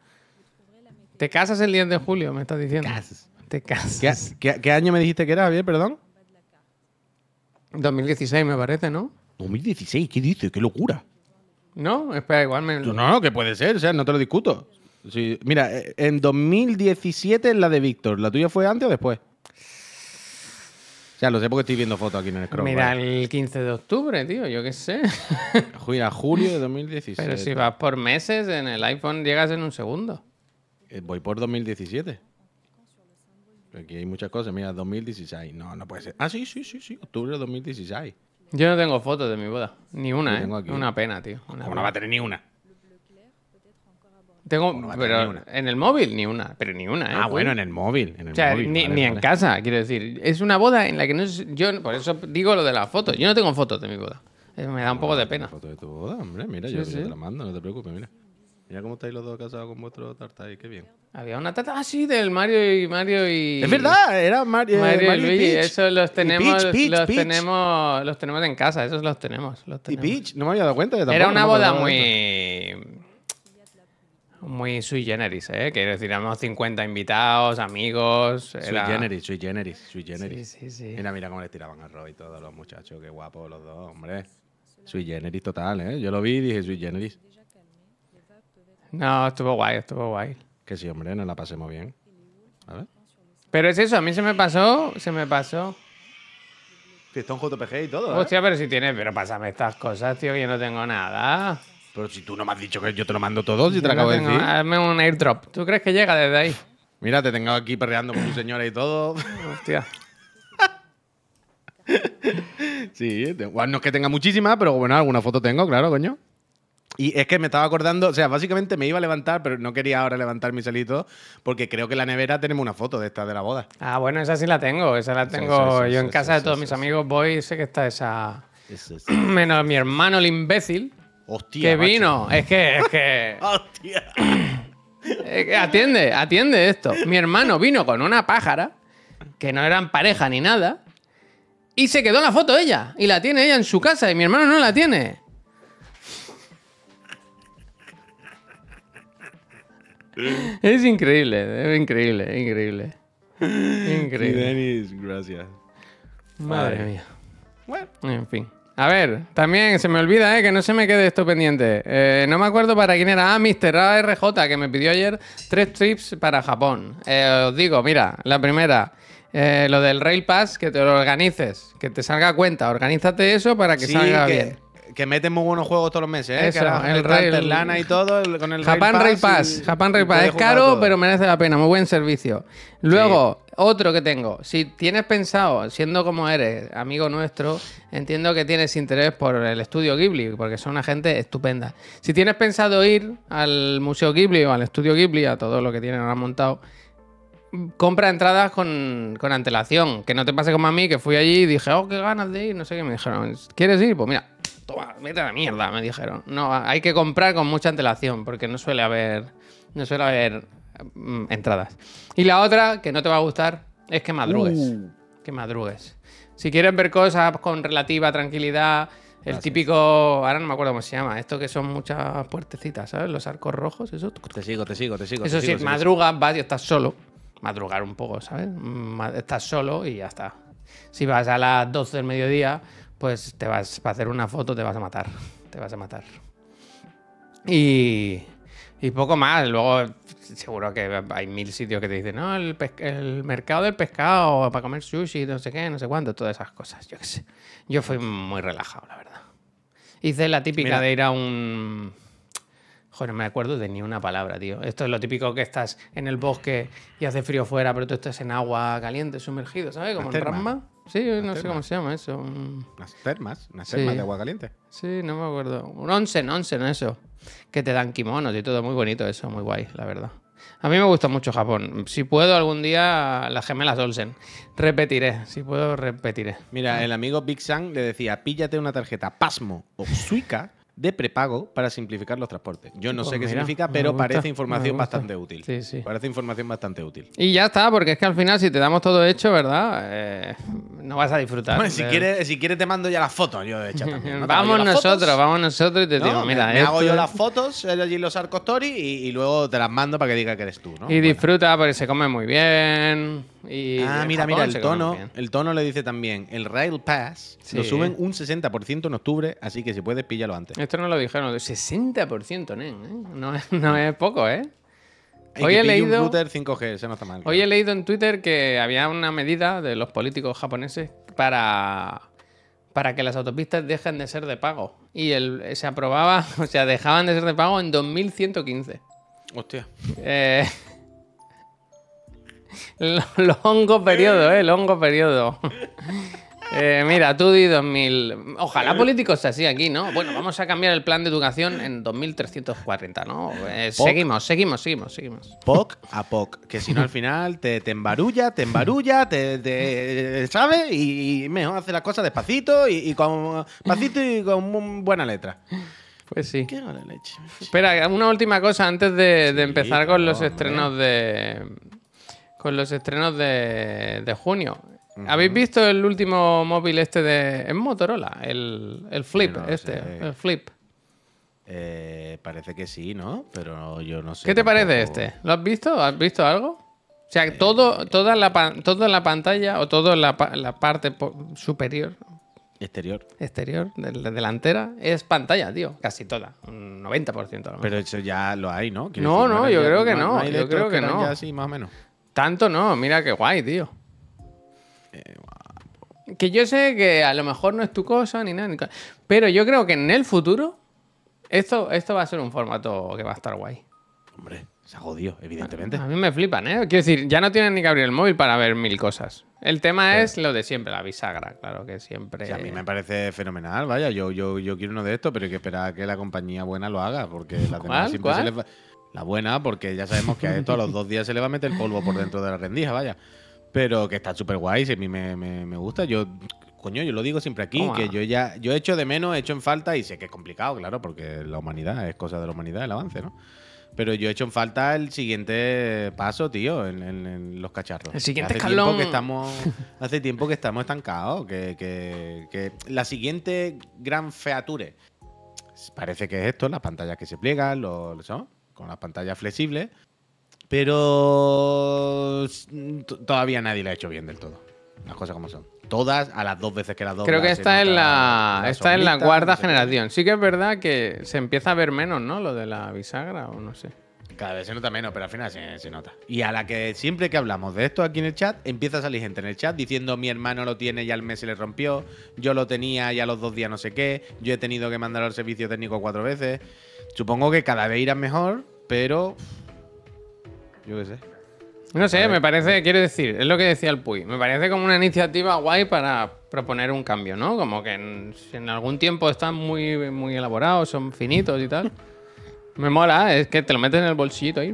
¿Te casas el 10 de julio? Me estás diciendo. Casas. Te ¿Qué, casas. qué- qué año me dijiste que era, Javier, perdón? 2016 me parece, ¿no? 2016, ¿qué dices? ¡Qué locura! No, espera, igual me... No, no, que puede ser, o sea, no te lo discuto. Sí, Mira, eh, en 2017 es la de Víctor. ¿La tuya fue antes o después? O sea, lo sé porque estoy viendo fotos aquí en el scroll. Mira, vale. el 15 de octubre, tío, yo qué sé. *laughs* Mira, julio de 2016. Pero si vas por meses, en el iPhone llegas en un segundo. Eh, Voy por 2017. Aquí hay muchas cosas. Mira, 2016. No, no puede ser. Ah, sí, sí, sí, sí. Octubre de 2016. Yo no tengo fotos de mi boda. Ni una, Yo ¿eh? Una pena, tío. Una ¿Cómo no va a tener ni una? Tengo, no pero una? en el móvil ni una, pero ni una, ¿eh? Ah, bueno, en el móvil. En el O sea, móvil, ni, vale, ni en casa, quiero decir. Es una boda en la que no es, yo por eso digo lo de las fotos. Yo no tengo fotos de mi boda. Eh, Me da un poco de pena. Foto de tu boda, hombre. Mira, Sí, yo, yo sí. te la mando, no te preocupes, mira. Mira cómo estáis los dos casados con vuestro tarta qué bien. Había una tata así del Mario y Mario y Es verdad, era Mar- eh, Mario, y Mario y Luigi, Peach. esos los tenemos, Peach, Peach, los tenemos, los tenemos en casa, esos los tenemos, los Y. Peach, no me había dado cuenta. tampoco, Era una no boda muy. Muy sui generis, ¿eh? Quiero decir, éramos 50 invitados, amigos. Sui Era... generis, sui generis, sui generis. Sí, sí, sí. Mira, mira cómo les tiraban arroz y todos los muchachos. Qué guapos los dos, hombre. Sui generis total, ¿eh? Yo lo vi y dije sui generis. No, estuvo guay, estuvo guay. Que sí, hombre, nos la pasemos bien. A ver. Pero es eso, a mí se me pasó, se me pasó. Fiestón JPG y todo, ¿eh? Hostia, pero si tienes, pero pásame estas cosas, tío, que yo no tengo nada. Pero si tú no me has dicho que yo te lo mando todo, si te Yo lo acabo no de decir. Hazme un airdrop. ¿Tú crees que llega desde ahí? Mira, te tengo aquí perreando con tu señora y todo. Hostia. *laughs* Sí, te- bueno, no es que tenga muchísimas, pero bueno, alguna foto tengo, claro, coño. Y es que me estaba acordando, o sea, básicamente me iba a levantar, pero no quería ahora levantar mi salito, porque creo que en la nevera tenemos una foto de esta de la boda. Ah, bueno, esa sí la tengo. Esa la tengo sí, sí, yo en casa de todos mis amigos. Voy y sé que está esa. *clears throat* Menos mi hermano, el imbécil, Hostia. que macho. vino. Es que, es que. *laughs* Hostia. *clears throat* es que atiende, atiende esto. Mi hermano vino con una pájara, que no eran pareja ni nada, y se quedó en la foto ella. Y la tiene ella en su casa, y mi hermano no la tiene. Es increíble, es increíble, increíble. *laughs* Increíble. Denis, gracias. Madre mía. Bueno. En fin. A ver, también se me olvida, ¿eh? que no se me quede esto pendiente. Eh, no me acuerdo para quién era. Ah, Mr. ARJ, que me pidió ayer tres trips para Japón. Eh, os digo, mira, la primera, eh, lo del Rail Pass, que te lo organices, que te salga a cuenta. Organízate eso para que Sí, salga que, bien. Que meten muy buenos juegos todos los meses, ¿eh? Eso, que el está Rail- Terlana y todo, el- con el Japan Rail Rail Pass, y- Japan Rail Pass. Es caro, pero merece la pena. Muy buen servicio. Luego, otro que tengo. Si tienes pensado, siendo como eres, amigo nuestro, entiendo que tienes interés por el estudio Ghibli, porque son una gente estupenda. Si tienes pensado ir al Museo Ghibli o al estudio Ghibli, a todo lo que tienen ahora montado, compra entradas con, con antelación. Que no te pase como a mí, que fui allí y dije, oh, qué ganas de ir. No sé qué. Me dijeron, ¿quieres ir? Pues mira, toma, vete a la mierda, me dijeron. No, hay que comprar con mucha antelación, porque no suele haber, no suele haber mm, entradas. Y la otra, que no te va a gustar, es que madrugues. Uh. Que madrugues. Si quieres ver cosas con relativa tranquilidad, el típico, ahora no me acuerdo cómo se llama, esto que son muchas puertecitas, ¿sabes? Los arcos rojos, eso. Te sigo, te sigo, te sigo. Eso te sí, sigo, madrugas, vas y estás solo. Madrugar un poco, ¿sabes? Estás solo y ya está. Si vas a las 12 del mediodía, pues te vas para hacer una foto, te vas a matar. Te vas a matar. Y, y poco más. Luego, seguro que hay mil sitios que te dicen, no, el, el mercado del pescado para comer sushi, no sé qué, no sé cuánto, todas esas cosas. Yo qué sé. Yo fui muy relajado, la verdad. Hice la típica Mira. de ir a un. Joder, no me acuerdo de ni una palabra, tío. Esto es lo típico que estás en el bosque y hace frío fuera, pero tú estás en agua caliente, sumergido, ¿sabes? Como en. Ramma. Sí, no sé cómo se llama eso. un- Unas termas, unas Sí. termas de agua caliente. Sí, no me acuerdo. Un onsen, onsen, eso. Que te dan kimonos y todo. Muy bonito eso, muy guay, la verdad. A mí me gusta mucho Japón. Si puedo algún día, las gemelas Olsen. Repetiré. Si puedo, repetiré. Mira, el amigo Big Sang le decía, píllate una tarjeta Pasmo o Suica de prepago para simplificar los transportes. Yo no Pues sé qué mira, significa, me pero gusta, parece me información bastante útil. Sí, sí. Parece información bastante útil. Y ya está, porque es que al final, si te damos todo hecho, ¿verdad? Eh, no vas a disfrutar. Bueno, si quieres, si quieres te mando ya las fotos yo de hago yo *laughs* vamos nosotros, fotos, vamos nosotros y te ¿no? digo, Me- mira, me, hago esto- yo las fotos allí en los Arcos Story y, y luego te las mando para que diga que eres tú, ¿no? Y Bueno. disfruta porque se come muy bien. Y Ah, mira, Japón mira, el tono, el tono le dice también, el Rail Pass lo suben un 60% en octubre, así que si puedes, píllalo antes. Esto no lo dijeron, 60%, nen, ¿eh? No, es- no es poco, ¿eh? Hoy que he un leído- router 5G, eso no está mal. Hoy he leído en Twitter que había una medida de los políticos japoneses para, para que las autopistas dejen de ser de pago. Y el, se aprobaba, *laughs* o sea, dejaban de ser de pago en 2115. Hostia. Eh, *laughs* longo periodo, eh, longo periodo. *laughs* Eh, mira, tú di 2000. Ojalá políticos así aquí, ¿no? Bueno, vamos a cambiar el plan de educación en 2340, ¿no? Eh, Poc. seguimos, seguimos, seguimos, seguimos. POC a POC, que si no al final te, te embarulla, te embarulla, te, te- ¿sabes? Y, y mejor hacer las cosas despacito y, y con despacito y con buena letra. Pues sí. Qué leche. Espera, una última cosa antes de, de empezar con los estrenos de. Con los estrenos de, de junio. ¿Habéis visto el último móvil este de. Es Motorola, el, el Flip, No este, sé. el Flip. Eh, parece que sí, ¿no? Pero yo no sé. ¿Qué te parece este? ¿Lo has visto? ¿Has visto algo? O sea, todo, toda, la, todo en la pantalla o todo en la, la parte superior, Exterior. exterior, de la delantera, es pantalla, tío. Casi toda. Un 90% a lo mejor. Pero eso ya lo hay, ¿no? No, no, yo creo que no, yo creo que eran no. ya así, más o menos. Tanto no, mira qué guay, tío. Eh, Que yo sé que a lo mejor no es tu cosa ni nada, ni pero yo creo que en el futuro esto, esto va a ser un formato que va a estar guay. Hombre, Se ha jodido, evidentemente. A mí me flipan, ¿eh? Quiero decir, ya no tienen ni que abrir el móvil para ver mil cosas. El tema es lo de siempre, la bisagra, claro que siempre. A mí me parece fenomenal, vaya, yo, yo, yo quiero uno de estos, pero hay que esperar a que la compañía buena lo haga, porque la *laughs* demás ¿Cuál? siempre se les va- La buena, porque ya sabemos que a esto a los dos días se le va a meter polvo por dentro de la rendija, vaya. Pero que está súper guay, si a mí me, me- me gusta. Yo, coño, yo lo digo siempre aquí, Toma. que yo ya, yo he hecho de menos, he hecho en falta, y sé que es complicado, claro, porque la humanidad es cosa de la humanidad, el avance, ¿no? Pero yo he hecho en falta el siguiente paso, tío, en, en- en los cacharros. El siguiente hace escalón. Tiempo que estamos, hace tiempo que estamos estancados, que, que- que la siguiente gran feature parece que es esto, las pantallas que se pliegan, los, ¿no? Con las pantallas flexibles, pero todavía nadie lo ha hecho bien del todo. Las cosas como son. Todas a las dos veces que las dos. Creo que está en la, está en la cuarta generación. Sí que es verdad que se empieza a ver menos, ¿no? Lo de la bisagra o no sé. Cada vez se nota menos, pero al final se, se nota. Y a la que siempre que hablamos de esto aquí en el chat, empieza a salir gente en el chat diciendo mi hermano lo tiene y al mes se le rompió, yo lo tenía y a los dos días no sé qué, yo he tenido que mandar al servicio técnico cuatro veces. Supongo que cada vez irán mejor, pero... Yo qué sé. No sé, me parece, quiero decir, es lo que decía el Puy. Me parece como una iniciativa guay para proponer un cambio, ¿no? Como que en, en algún tiempo están muy, muy elaborados, son finitos y tal. *laughs* Me mola, es que te lo metes en el bolsillito ahí.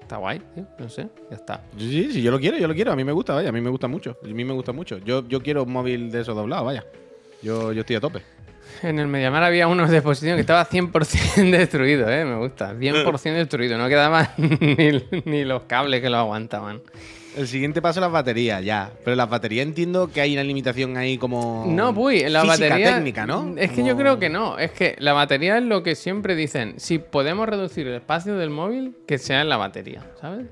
Está guay, tío, no sé, ya está. Sí, sí, sí, yo lo quiero, yo lo quiero. A mí me gusta, vaya, a mí me gusta mucho. A mí me gusta mucho. Yo, yo quiero un móvil de esos doblados, vaya. Yo, yo estoy a tope. En el Mediamar había uno de exposición que estaba 100% *laughs* destruido, ¿eh? Me gusta. 100% destruido. No quedaban *laughs* ni, ni los cables que lo aguantaban. El siguiente paso las baterías, ya. Pero las baterías entiendo que hay una limitación ahí como. No, Puy, la física batería. técnica, ¿no? Es que Como- yo creo que no. Es que la batería es lo que siempre dicen. Si podemos reducir el espacio del móvil, que sea en la batería, ¿sabes?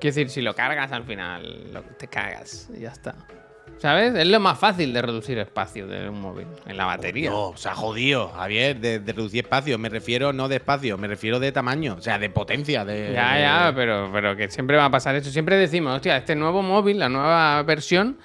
Quiero decir, si lo cargas al final, lo- te cagas y ya está. ¿Sabes? Es lo más fácil de reducir espacio de un móvil, en la batería. No, se ha jodido, Javier, de, de reducir espacio. Me refiero no de espacio, me refiero de tamaño, o sea, de potencia. De, Ya, ya, pero, pero que siempre va a pasar eso. Siempre decimos, hostia, este nuevo móvil, la nueva versión,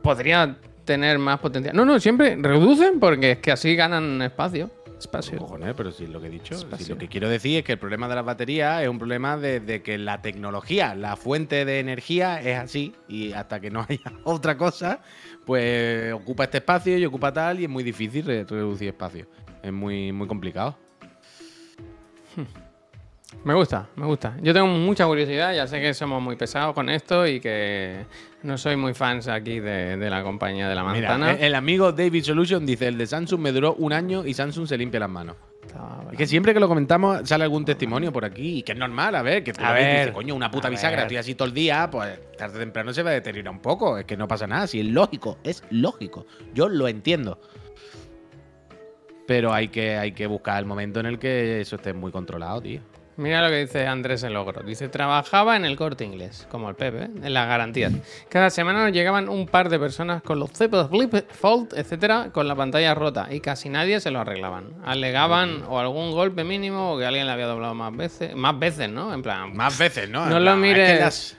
podría tener más potencia. No, no, siempre reducen porque es que así ganan espacio. Espacio. Cojones, pero si lo que he dicho, si lo que quiero decir es que el problema de las baterías es un problema de, de que la tecnología, la fuente de energía es así y hasta que no *laughs* haya otra cosa, pues ocupa este espacio y ocupa tal y es muy difícil re- reducir espacio. Es muy, muy complicado. Me gusta, me gusta. Yo tengo mucha curiosidad, ya sé que somos muy pesados con esto y que no soy muy fans aquí de, de la compañía de la manzana. el, el amigo David Solution dice, el de Samsung me duró un año y Samsung se limpia las manos. Es que siempre que lo comentamos sale algún testimonio por aquí y que es normal, a ver, que tú A ver, dices, coño, una puta bisagra, estoy así todo el día, pues tarde o temprano se va a deteriorar un poco, es que no pasa nada, si es lógico, es lógico, yo lo entiendo. Pero hay que, hay que buscar el momento en el que eso esté muy controlado, tío. Mira lo que dice Andrés El Ogro. Dice, trabajaba en el corte inglés, como el Pepe, ¿eh? en las garantías. Cada semana nos llegaban un par de personas con los cepos flip, fold, etcétera, con la pantalla rota y casi nadie se lo arreglaban. Alegaban o algún golpe mínimo o que alguien le había doblado más veces, más veces, ¿no? En plan, Más veces, ¿no? No lo plan, es que mires. las-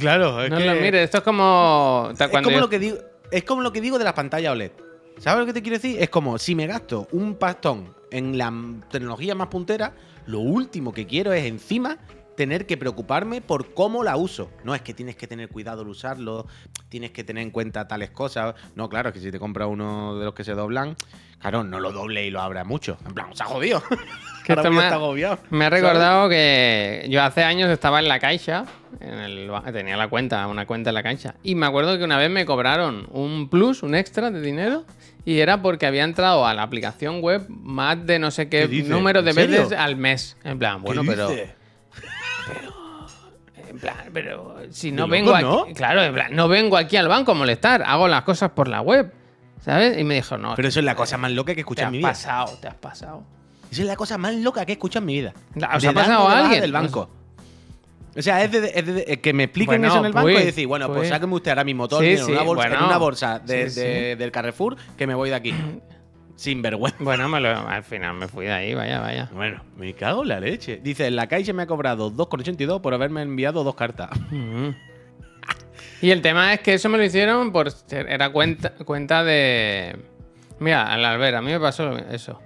Claro, es no que... lo mires, esto es como... Es como, yo- lo que digo, es como lo que digo de las pantallas OLED. ¿Sabes lo que te quiero decir? Es como si me gasto un pastón en la tecnología más puntera, lo último que quiero es encima tener que preocuparme por cómo la uso. No es que tienes que tener cuidado al usarlo, tienes que tener en cuenta tales cosas. No, claro, es que si te compras uno de los que se doblan, claro, no lo doble y lo abra mucho. En plan, se ha jodido. Que *laughs* esto me- estar agobiado. Me ha ¿sabes? recordado que yo hace años estaba en la caixa, en el ba- tenía la cuenta, una cuenta en la caixa, y me acuerdo que una vez me cobraron un plus, un extra de dinero, y era porque había entrado a la aplicación web más de no sé qué, ¿Qué número de veces al mes. En plan, bueno, ¿Qué pero... En plan, pero si no vengo aquí, ¿no? claro, en plan, no vengo aquí al banco a molestar, hago las cosas por la web, ¿sabes? Y me dijo, no, Pero eso es la cosa más loca que he te escuchado has en mi vida. pasado, te has pasado. Esa es la cosa más loca que he escuchado en mi vida. ¿Os De ha pasado a alguien? del banco. O sea, es de, es de- es que me expliquen Bueno, eso en el banco pues, y decir, bueno, pues, pues. sáqueme usted ahora mismo todo Sí, en, sí, una bolsa, en bueno. una bolsa de- Sí, de- del Carrefour que me voy de aquí. *clears throat* Sin vergüenza. Bueno, me lo- al final me fui de ahí, vaya, vaya. Bueno, me cago en la leche. Dice, la Caixa me ha cobrado 2,82 por haberme enviado dos cartas. Y el tema es que eso me lo hicieron por ser- era cuenta, cuenta de. Mira, al Albert, a mí me pasó eso.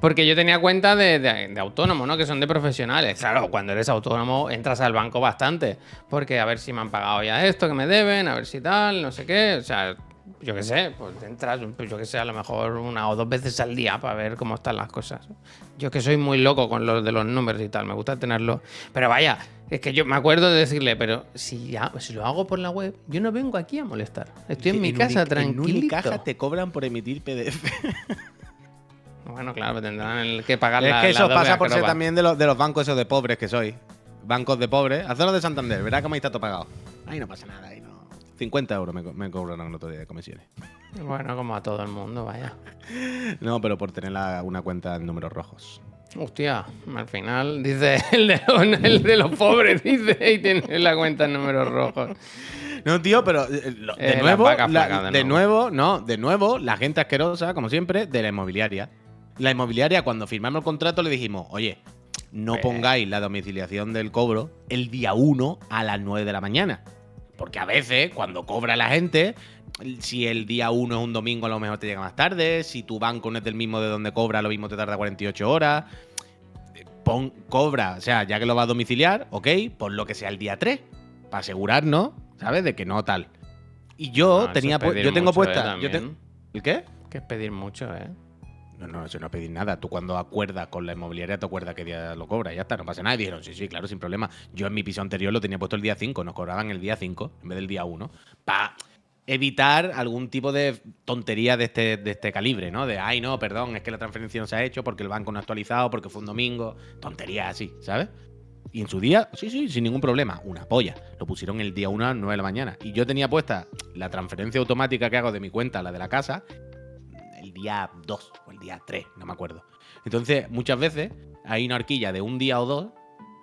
Porque yo tenía cuenta de, de, de autónomo, ¿no? Que son de profesionales. Claro, cuando eres autónomo entras al banco bastante. Porque a ver si me han pagado ya esto que me deben, a ver si tal, no sé qué. O sea, yo qué sé, pues entras, pues yo qué sé, a lo mejor una o dos veces al día para ver cómo están las cosas. Yo que soy muy loco con los de los números y tal, me gusta tenerlo. Pero vaya, es que yo me acuerdo de decirle, pero si, ya, si lo hago por la web, yo no vengo aquí a molestar. Estoy en mi casa, tranquilo. En Unicaja te cobran por emitir PDF. *laughs* Bueno, claro, tendrán el que pagar es la que la eso pasa por ser también de los, de los bancos esos de pobres que soy. Bancos de pobres. Hacerlo de Santander, verá cómo ahí está todo pagado. Ahí no pasa nada, ahí. 50 euros me, co- me cobraron el otro día de comisiones. Bueno, como a todo el mundo, vaya. *laughs* No, pero por tener la- una cuenta en números rojos. Hostia, al final dice *laughs* el de, los- el de los pobres, dice, y tiene la cuenta en números rojos. No, tío, pero eh, lo- de Eh, nuevo, la- de de nuevo. no, de nuevo, la gente asquerosa, como siempre, de la inmobiliaria. La inmobiliaria, cuando firmamos el contrato, le dijimos, oye, no Pues- pongáis la domiciliación del cobro el día 1 a las 9 de la mañana. Porque a veces, cuando cobra la gente, si el día 1 es un domingo, a lo mejor te llega más tarde. Si tu banco no es del mismo de donde cobra, lo mismo te tarda 48 horas. Pon, cobra, o sea, ya que lo va a domiciliar, ok, pon lo que sea el día 3. Para asegurarnos, ¿sabes? De que no tal. Y yo No, eso tenía yo tengo mucho, eh, puesta. yo te-. ¿El qué? Que es pedir mucho, ¿eh? No, no, eso no es pedir nada. Tú cuando acuerdas con la inmobiliaria te acuerdas qué día lo cobra. Ya está, no pasa nada. Y dijeron, sí, sí, claro, sin problema. Yo en mi piso anterior lo tenía puesto el día 5. Nos cobraban el día 5 en vez del día 1. Para evitar algún tipo de tontería de este, de este calibre, ¿no? De, ay, no, perdón, es que la transferencia no se ha hecho porque el banco no ha actualizado, porque fue un domingo. Tonterías así, ¿sabes? Y en su día, sí, sí, sin ningún problema. Una polla. Lo pusieron el día 1 a las 9 de la mañana. Y yo tenía puesta la transferencia automática que hago de mi cuenta la de la casa día 2 o el día 3, no me acuerdo. Entonces, muchas veces hay una horquilla de un día o dos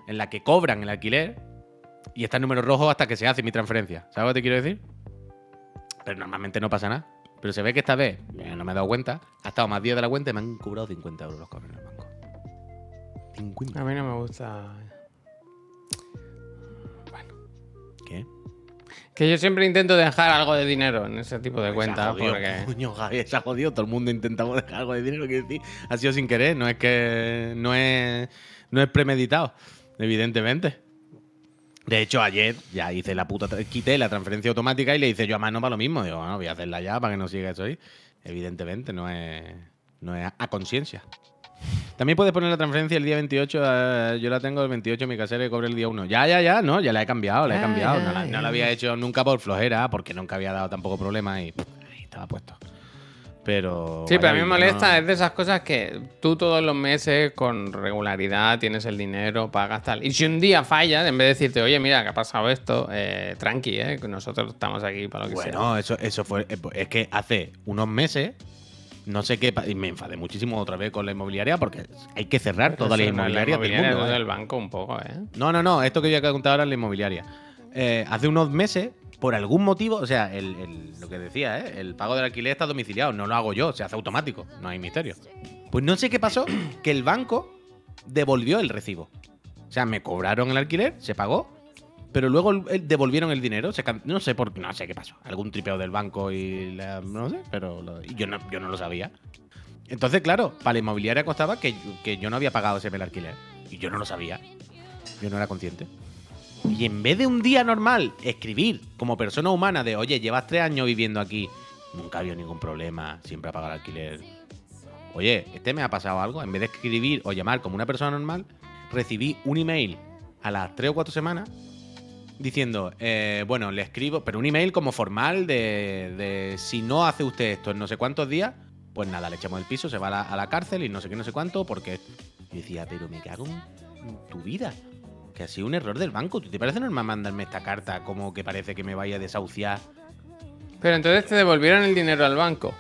en la que cobran el alquiler y está en número rojo hasta que se hace mi transferencia. ¿Sabes lo que te quiero decir? Pero normalmente no pasa nada. Pero se ve que esta vez, eh, no me he dado cuenta, ha estado más días de la cuenta y me han cobrado 50 euros los cabrones del banco. 50. A mí no me gusta. ¿Qué? Que yo siempre intento dejar algo de dinero en ese tipo de cuentas porque... Coño, Javi, se ha jodido. Todo el mundo intentamos dejar algo de dinero. Quiero decir, ha sido sin querer. No es que. No es, no es premeditado, evidentemente. De hecho, ayer ya hice la puta. Quité la transferencia automática y le hice yo a mano para lo mismo. Digo, bueno, voy a hacerla ya para que no siga eso ahí. Evidentemente, no es, no es a conciencia. También puedes poner la transferencia el día 28. eh, yo la tengo el 28 en mi casera y cobré el día 1. Ya, ya, ya. No, ya la he cambiado, la he cambiado. no, la, no ya. la había hecho nunca por flojera, porque nunca había dado tampoco problema y pff, ahí estaba puesto. Pero. Sí, pero a mí me molesta, ¿no? es de esas cosas que tú todos los meses con regularidad tienes el dinero, pagas tal. Y si un día fallas, en vez de decirte, oye, mira, que ha pasado esto, eh, tranqui, eh, nosotros estamos aquí para lo que sea. Bueno, eso, eso fue. eh, Es que hace unos meses. No sé qué. Y me enfadé muchísimo otra vez con la inmobiliaria porque hay que cerrar Pero eso no es la del inmobiliaria, mundo. ¿eh? del banco un poco, ¿eh? No, no, no. Esto que voy a contar ahora es la inmobiliaria. Eh, hace unos meses, por algún motivo, o sea, el, el- lo que decía, ¿eh? el pago del alquiler está domiciliado. No lo hago yo, se hace automático. No hay misterio. Pues no sé qué pasó, que el banco devolvió el recibo. O sea, me cobraron el alquiler, se pagó, pero luego el- el- devolvieron el dinero. no sé por no sé qué pasó. Algún tripeo del banco y la- no sé, pero lo- yo, no, yo no lo sabía. Entonces, claro, para la inmobiliaria costaba que, que yo no había pagado ese alquiler. Y yo no lo sabía. Yo no era consciente. Y en vez de un día normal escribir como persona humana de, oye, llevas tres años viviendo aquí, nunca ha habido ningún problema, siempre ha pagado el alquiler. Oye, este me ha pasado algo. En vez de escribir o llamar como una persona normal, recibí un email a las tres o cuatro semanas diciendo, eh, bueno, le escribo, pero un email como formal de, de si no hace usted esto en no sé cuántos días, pues nada, le echamos el piso, se va a la, a la cárcel y no sé qué, no sé cuánto, porque yo decía, pero me cago en tu vida. Que ha sido un error del banco. ¿Tú te parece normal mandarme esta carta como que parece que me vaya a desahuciar? Pero entonces te devolvieron el dinero al banco.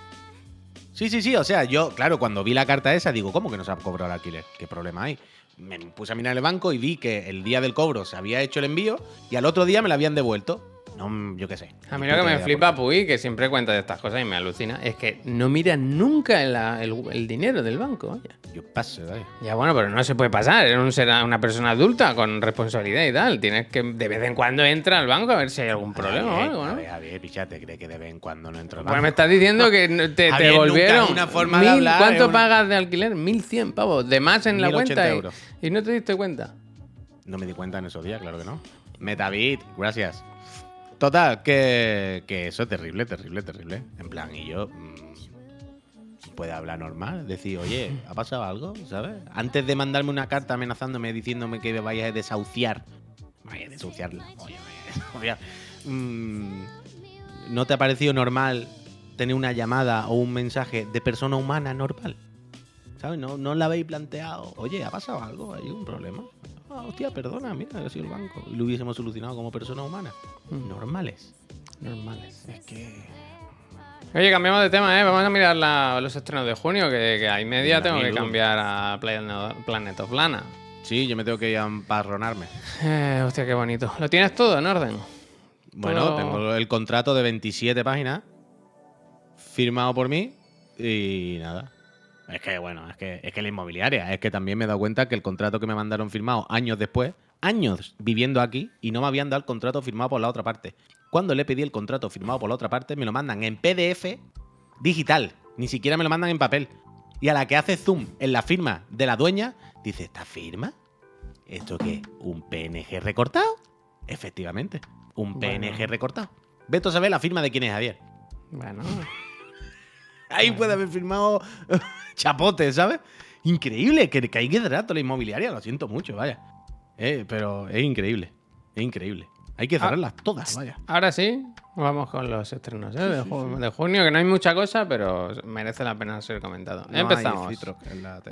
Sí, sí, sí. O sea, yo, claro, cuando vi la carta esa, digo, ¿cómo que no se ha cobrado el alquiler? ¿Qué problema hay? Me puse a mirar el banco y vi que el día del cobro se había hecho el envío y al otro día me lo habían devuelto. No, mm, yo qué sé. A mí lo que me flipa Puy, que siempre cuenta de estas cosas y me alucina, es que no mira nunca el, el- el dinero del banco. vaya. Yo paso, vaya. Ya bueno, pero no se puede pasar. Eres un ser- una persona adulta con responsabilidad y tal. Tienes que de vez en cuando entra al banco a ver si hay algún problema o algo, A ¿no? ver, Javier, picha, ¿te cree que de vez en cuando no entro al Pues me banco? estás diciendo que te, te Javier, nunca es devolvieron. una forma de mil- hablar, ¿Cuánto una- pagas de alquiler? 1100 pavos. De más en la 1080 cuenta. Y, euros. y no te diste cuenta. No me di cuenta en esos días, claro que no. Metabit, gracias. Total, que, eso es terrible, terrible, terrible. En plan, y yo. mm, puede hablar normal, decir, oye, ¿ha pasado algo? ¿Sabes? Antes de mandarme una carta amenazándome, diciéndome que me vaya a desahuciar. Vaya a desahuciarla. Oye, vaya a desahuciar. Mm, ¿No te ha parecido normal tener una llamada o un mensaje de persona humana normal? ¿Sabes? No, no la habéis planteado. Oye, ¿ha pasado algo? ¿Hay un problema? Ah, hostia, perdona, mira, ha sido el banco. Y lo hubiésemos solucionado como personas humanas. Normales. Normales. Es que. Oye, cambiamos de tema, ¿eh? Vamos a mirar la- los estrenos de junio, que, que hay media tengo que cambiar a Planet, Planet of Lana. Sí, yo me tengo que ir a emparronarme. Eh, hostia, qué bonito. ¿Lo tienes todo en orden? Bueno, Todo- tengo el contrato de 27 páginas firmado por mí y nada. Es que, bueno, es que, es que la inmobiliaria, es que también me he dado cuenta que el contrato que me mandaron firmado años después, años viviendo aquí, y no me habían dado el contrato firmado por la otra parte. Cuando le pedí el contrato firmado por la otra parte, me lo mandan en PDF digital, ni siquiera me lo mandan en papel. Y a la que hace zoom en la firma de la dueña, dice, ¿esta firma? ¿Esto qué? ¿Un PNG recortado? Efectivamente, un Bueno. PNG recortado. Veto a saber la firma de quién es Javier. Bueno, Ahí puede haber firmado *laughs* chapote, ¿sabes? Increíble, que, que cerrar toda la inmobiliaria, lo siento mucho, vaya. Eh, pero es increíble, es increíble. Hay que Ah. cerrarlas todas, vaya. ahora sí, vamos con los estrenos ¿eh? de, ju- de junio, que no hay mucha cosa, pero merece la pena ser comentado. No Empezamos.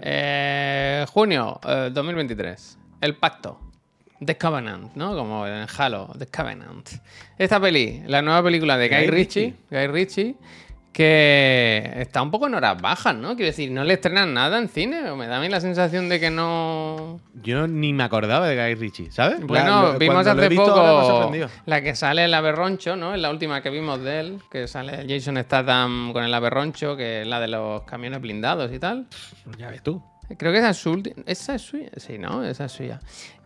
Eh, junio eh, 2023. El Pacto. The Covenant, ¿no? Como en Halo, The Covenant. Esta peli, la nueva película de Guy, Guy Ritchie, Ritchie. Guy Ritchie, que está un poco en horas bajas, ¿no? Quiero decir, no le estrenan nada en cine, o me da a mí la sensación de que no... Yo ni me acordaba de Guy Ritchie, ¿sabes? Bueno, vimos hace visto poco la que sale el aberroncho, ¿no? Es la última que vimos de él, que sale Jason Statham con el aberroncho, que es la de los camiones blindados y tal. Ya ves tú. Creo que esa es su última. Esa es suya. Sí, ¿no? Esa es suya.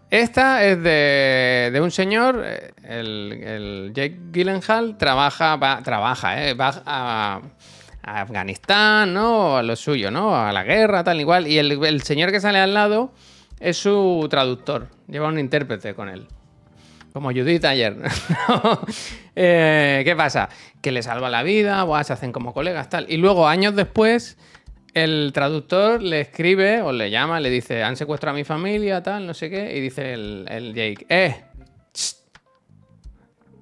Esta es de, un señor, eh, el, Jake Gyllenhaal, trabaja, va, trabaja, ¿eh? va a, Afganistán, ¿no? A lo suyo, ¿no? A la guerra, tal igual. Y el, señor que sale al lado es su traductor. Lleva un intérprete con él. Como Judith ayer. *laughs* Eh, ¿Qué pasa? Que le salva la vida, se hacen como colegas, tal. Y luego, años después, el traductor le escribe o le llama, le dice, han secuestrado a mi familia, tal, no sé qué. Y dice el, el Jake, eh,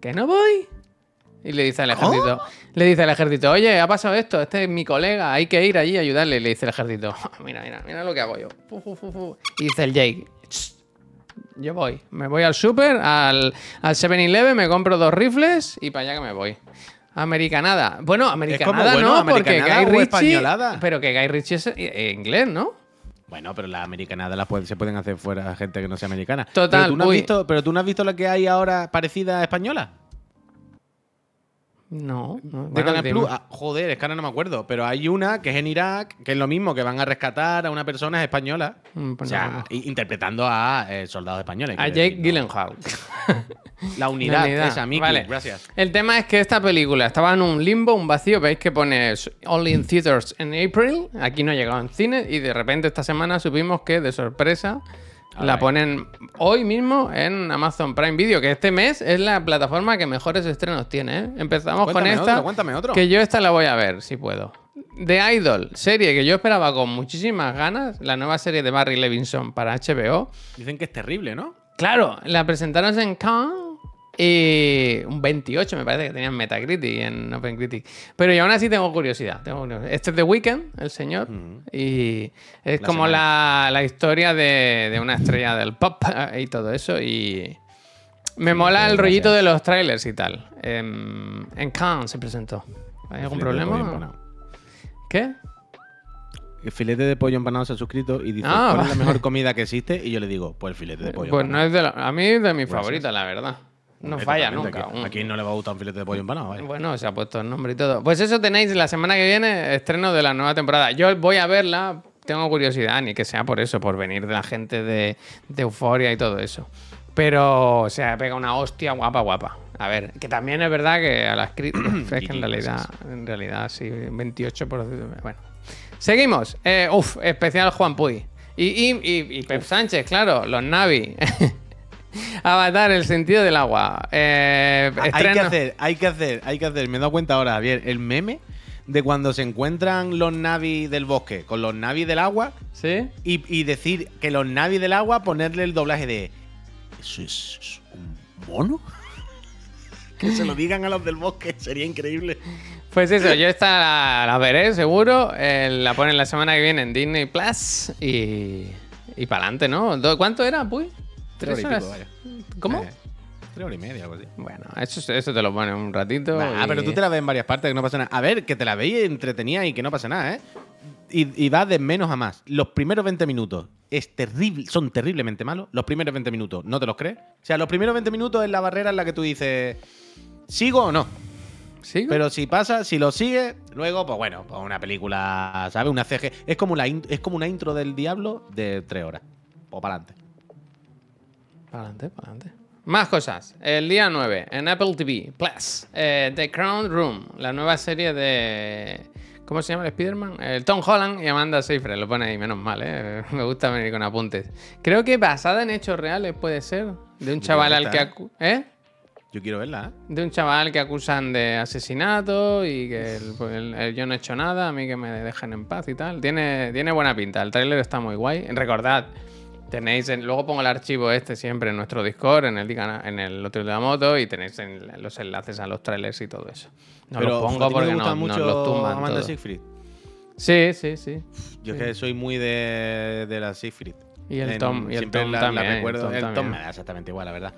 que no voy. Y le dice al ejército, le dice al ejército, oye, ha pasado esto, este es mi colega, hay que ir allí a ayudarle. Y le dice el ejército, *laughs* mira, mira, mira lo que hago yo. Y dice el Jake, "Tss, yo voy, me voy al super, al, al 7-Eleven, me compro dos rifles y para allá que me voy. Americanada. Bueno, americanada bueno, no, porque Guy Ritchie. españolada. Pero que Guy Ritchie es eh, inglés, ¿no? Bueno, pero las americanadas las se pueden hacer fuera gente que no sea americana. Total, Pero tú, no has visto, pero tú no has visto la que hay ahora parecida a española. No. no. De Bueno, Canal dime. Plus. Ah, joder, es que ahora no me acuerdo. Pero hay una que es en Irak, que es lo mismo, que van a rescatar a una persona española. Mm, pues o sea, no. interpretando a eh, soldados españoles. A Jake. Gyllenhaal. La *laughs* unidad, La unidad. esa, Miki. Vale. Gracias. El tema es que esta película estaba en un limbo, un vacío. Veis que pone Only in Theaters in April. Aquí no ha llegado en cine. Y de repente esta semana supimos que, de sorpresa, la ponen hoy mismo en Amazon Prime Video. Que este mes es la plataforma que mejores estrenos tiene. ¿eh? Empezamos con esta. otro, cuéntame otro. Que yo esta la voy a ver, si puedo. The Idol, serie que yo esperaba con muchísimas ganas. La nueva serie de Barry Levinson para HBO. Dicen que es terrible, ¿no? Claro, la presentaron en Cannes y un 28 me parece que tenían Metacritic en OpenCritic. Pero yo aún así tengo curiosidad. tengo curiosidad. Este es The Weeknd, el señor, y es La como la, la historia de, de una estrella del pop eh, *laughs* y todo eso. Y me mola el gracias. rollito de los trailers y tal. En, en Cannes se presentó. ¿Hay algún problema? ¿Qué? El filete de pollo empanado se ha suscrito y dice, Ah, ¿cuál es la mejor comida que existe? Y yo le digo, pues el filete de pollo Pues empanado. no es de la- a mí es de mis favoritas, la verdad. No falla nunca. Aquí, Un- a quién no le va a gustar un filete de pollo empanado? vaya. Bueno, se ha puesto el nombre y todo. Pues eso tenéis la semana que viene, estreno de la nueva temporada. Yo voy a verla, tengo curiosidad, ni que sea por eso, por venir de la gente de, de Euforia y todo eso. Pero o sea, pega una hostia guapa, guapa. A ver, que también es verdad que a las críticas, *coughs* es que en realidad, en realidad sí, 28 por... Bueno. Seguimos. Eh, uf, especial Juan Puy. Y, y, y- y Pep Sánchez, claro, los Navi. *laughs* Avatar, el sentido del agua. Eh, Hay que hacer, hay que hacer, hay que hacer. Me he dado cuenta ahora, Javier, el meme de cuando se encuentran los navis del bosque con los navis del agua ¿Sí? y, y decir que los navis del agua ponerle el doblaje de ¿Eso es, un mono? *laughs* que se lo digan a los del bosque, sería increíble. Pues eso, yo esta la, la veré seguro. eh, la ponen la semana que viene en Disney Plus y, y para adelante, ¿no? ¿Cuánto era, Puy? ¿Tres horas? y pico, vaya. ¿Cómo? Eh, tres horas y media, algo así. Bueno, eso, eso te lo ponen un ratito. Ah, y- pero tú te la ves en varias partes, que no pasa nada. A ver, que te la veis entretenida y que no pasa nada, ¿eh? Y, y va de menos a más. Los primeros 20 minutos es terrible, son terriblemente malos. Los primeros 20 minutos, ¿no te los crees? O sea, los primeros 20 minutos es la barrera en la que tú dices, ¿sigo o no? ¿Sigo? Pero si pasa, si lo sigues, luego, pues bueno, pues una película, ¿sabes? Una CG. Es como, la es como una intro del diablo de tres horas. O para adelante. Para adelante, para adelante. Más cosas. El día 9, en Apple TV Plus, eh, The Crown Room, la nueva serie de. ¿Cómo se llama el Spider-Man? El Tom Holland y Amanda Seyfried. Lo pone ahí, menos mal, ¿eh? *laughs* Me gusta venir con apuntes. Creo que basada en hechos reales puede ser. De un chaval al que. acu- ¿Eh? Yo quiero verla, ¿eh? De un chaval que acusan de asesinato y que el- pues, el- el yo no he hecho nada, a mí que me dejen en paz y tal. Tiene, tiene buena pinta, el tráiler está muy guay. Recordad, tenéis, en- luego pongo el archivo este siempre en nuestro Discord, en el, en el otro de la moto y tenéis en- los enlaces a los trailers y todo eso. No Pero los pongo porque no, mucho nos los tumban Amanda todo. Seyfried. Sí, sí, sí. Yo es que soy muy de, de la Siegfried. Y el En- Tom- y el Tom la, recuerdo. el El Tom Tom, también. me da exactamente igual, la verdad.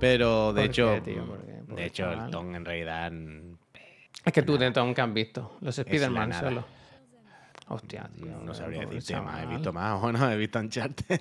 Pero de ¿Por hecho, qué, tío? ¿Por qué? Pobre de hecho, el Tom en realidad Es que tú de Tom que has visto, los Spider-Man solo. Hostia, tío. no sabría decirte más. He visto más, bueno, he visto Uncharted.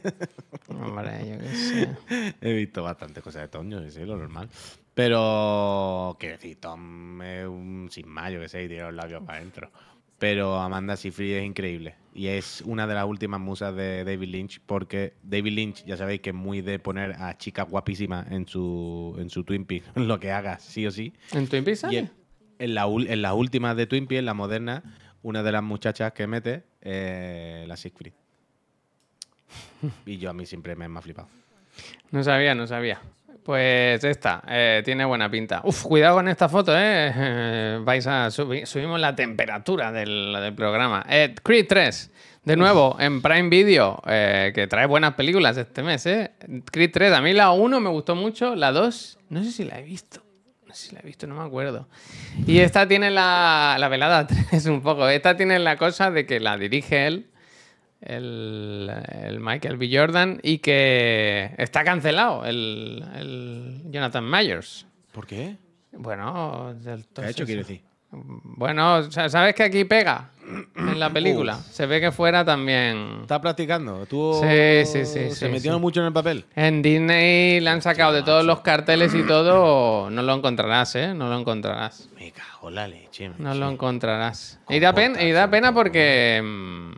Hombre, yo qué sé. *laughs* he visto bastantes cosas de Tom, yo que sé, lo normal. Pero, quiero decir, Tom es un sin más, yo que sé, y tiene los labios para adentro. Pero Amanda Seyfried es increíble. Y es una de las últimas musas de David Lynch, porque David Lynch, ya sabéis que es muy de poner a chicas guapísimas en su, en su Twin Peaks, *laughs* lo que haga, sí o sí. ¿En Twin Peaks sale? en, en la, ul- en las últimas de Twin Peaks, en la moderna, una de las muchachas que mete, eh, la Siegfried. Y yo a mí siempre me, ha flipado. No sabía, no sabía. Pues esta, eh, tiene buena pinta. Uf, cuidado con esta foto, ¿eh? *laughs* Vais a subimos la temperatura del, del programa. Eh, Creed 3, de nuevo, en Prime Video, eh, que trae buenas películas este mes, ¿eh? Creed 3, a mí la 1 me gustó mucho, la 2, no sé si la he visto. No sé si la he visto, no me acuerdo. Y esta tiene la, la velada 3 un poco. Esta tiene la cosa de que la dirige él, el, el Michael B. Jordan, y que está cancelado el, el Jonathan Myers. ¿Por qué? Bueno, del- ¿Qué ha hecho, quiero decir? Bueno, o sea, ¿sabes que aquí pega en la película? Se ve que fuera también. ¿Está practicando? ¿Tuvo, Sí, sí, sí, ¿Se sí, metió sí. mucho en el papel? En Disney le han sacado de todos los carteles y todo. No lo encontrarás, ¿eh? No lo encontrarás. Me cago la leche. No lo encontrarás. Y da, pena, y da pena porque. mm,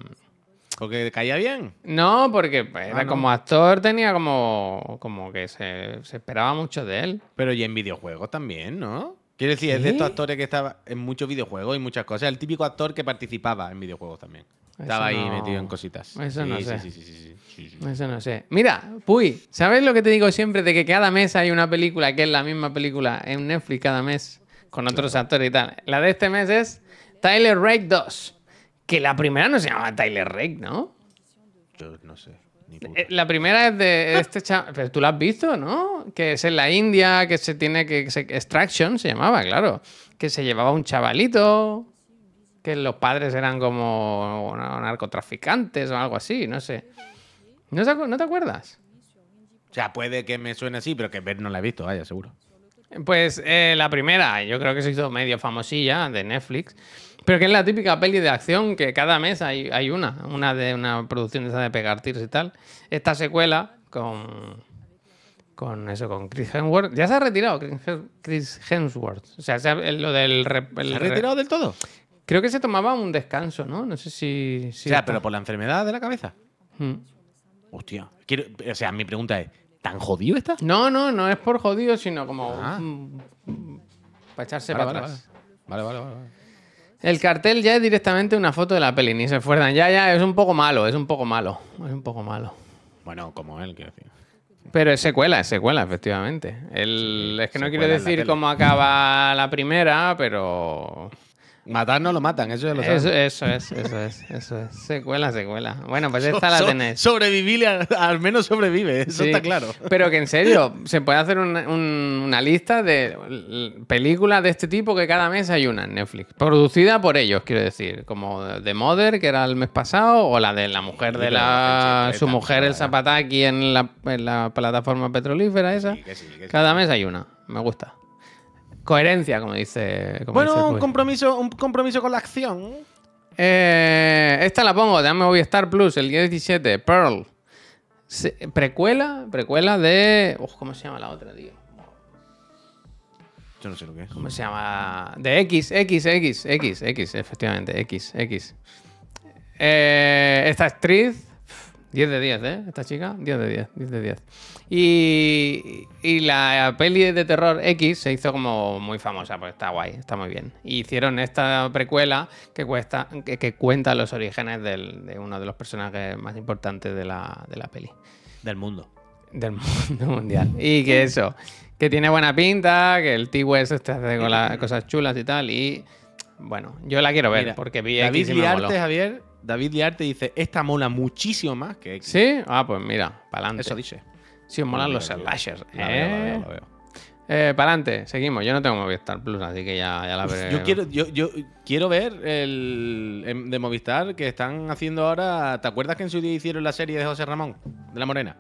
Porque caía bien. No, porque era Ah, no. como actor tenía como, como que se, se esperaba mucho de él. Pero y en videojuegos también, ¿no? Quiero decir, es de estos actores que estaba en muchos videojuegos y muchas cosas. El típico actor que participaba en videojuegos también. Estaba ahí no- metido en cositas. eso Sí, no sé. Sí, sí. Eso no sé. Mira, Puy, ¿sabes lo que te digo siempre? De que cada mes hay una película que es la misma película en Netflix cada mes con otros actores y tal. La de este mes es Tyler Rake 2. Que la primera no se llama Tyler Rake, ¿no? Yo no sé. Eh, La primera es de este chaval. Pero tú lo has visto, ¿no? Que es en la India, que se tiene que. se- Extraction se llamaba, claro. Que se llevaba un chavalito. Que los padres eran como narcotraficantes o algo así, no sé. ¿No, acu- ¿No te acuerdas? O sea, puede que me suene así, pero que ver no la he visto, vaya, seguro. Pues eh, la primera, yo creo que se hizo medio famosilla de Netflix, pero que es la típica peli de acción que cada mes hay, hay una, una de una producción de esa de pegar tiros y tal. Esta secuela con Con eso, con Chris Hemsworth. Ya se ha retirado Chris Hem- Chris Hemsworth. O sea, se ha- el- lo del. re- el ¿Se ha re- retirado del todo? Creo que se tomaba un descanso, ¿no? No sé si. si o sea, está- pero por la enfermedad de la cabeza. Mm. Hostia. Quiero- o sea, mi pregunta es, ¿tan jodido está? No, no, no es por jodido, sino como. Ah. para echarse Vale, para vale, atrás. Vale, vale, vale. vale. El cartel ya es directamente una foto de la peli, ni se esfuerzan. Ya, ya, es un poco malo, es un poco malo. Es un poco malo. Bueno, como él, quiero decir. Pero es secuela, es secuela, efectivamente. El, es que no quiero decir cómo acaba la primera, pero. Matar no lo matan, eso ya lo Eso, eso es, eso es, eso es. Secuela, secuela. Bueno, pues esta la tenéis. Sobrevivir, al, al menos sobrevive, eso Sí, está claro. Pero que en serio, se puede hacer una, un- una lista de películas de este tipo que cada mes hay una en Netflix. Producida por ellos, quiero decir. Como The Mother, que era el mes pasado, o la de la mujer de la. su mujer, el. Zapataki, en la, en la plataforma petrolífera esa. Sí, que sí, que sí. Cada mes hay una. Me gusta. Coherencia, como dice. como dice Bueno, un compromiso, un compromiso con la acción. Eh, esta la pongo, dame Movistar Plus, el día 17, Pearl. Se- precuela, precuela de. Uf, ¿Cómo se llama la otra, tío? Yo no sé lo que es. ¿Cómo se llama? De X, X, X, X, X, efectivamente, X, X. Eh, esta actriz, 10 de 10, ¿eh? Esta chica, 10 de 10, 10 de 10. Y, y la peli de terror X se hizo como muy famosa, pues está guay, está muy bien. Y hicieron esta precuela que, cuesta, que, que cuenta los orígenes del- de uno de los personajes más importantes de la, de la peli Del mundo. del mundo mundial. Y que eso, que tiene buena pinta, que el T-West este hace con las cosas chulas y tal. Y bueno, yo la quiero ver Mira, porque vi David X y me moló. Javier, David Liarte dice, esta mola muchísimo más que X. ¿Sí? Ah, pues mira, para adelante. Eso dice. Si os molan los slashers. Veo, ¿eh? la veo. Eh, para adelante, seguimos. Yo no tengo Movistar Plus, así que ya, ya la veré. Yo quiero, yo, yo quiero ver el em, de Movistar que están haciendo ahora. ¿Te acuerdas que en su día hicieron la serie de José Ramón? De la Morena.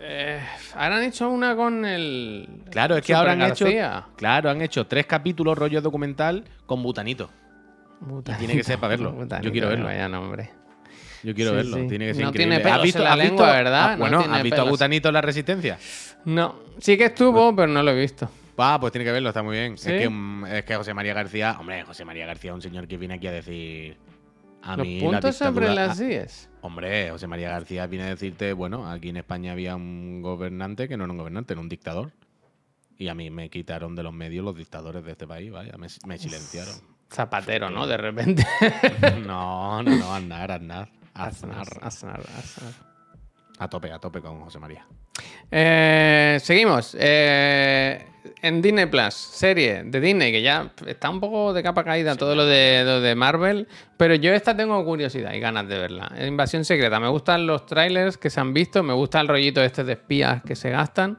Eh, ahora han hecho una con el. Claro, es que Super ahora han García. hecho. Claro, han hecho tres capítulos rollo documental con Butanito. Tiene que ser para verlo. *laughs* Yo quiero verlo. Vaya nombre. Yo quiero Sí, verlo. sí. Tiene que ser No increíble. tiene pelos en la lengua, ¿verdad? Ah, No bueno, tiene ¿has visto a. Butanito en la Resistencia? No, sí que estuvo, pero no lo he visto. Ah, pues tiene que verlo, está muy bien. ¿Sí? Es, que, mm, es que José María García, hombre, José María García es un señor que viene aquí a decir. A Los mí puntos la sobre las IES. Hombre, José María García viene a decirte, bueno, aquí en España había un gobernante que no era un gobernante, era un dictador. Y a mí me quitaron de los medios los dictadores de este país, vaya, me, me silenciaron. Zapatero, ¿no? De repente. *laughs* no, no, no, Aznar, Aznar. Aznar, Aznar. Aznar. A tope, a tope con José María. Eh, seguimos. Eh, en Disney Plus, serie de Disney, que ya está un poco de capa caída todo lo de, lo de Marvel, pero yo esta tengo curiosidad y ganas de verla. Invasión Secreta, me gustan los trailers que se han visto, me gusta el rollito este de espías que se gastan.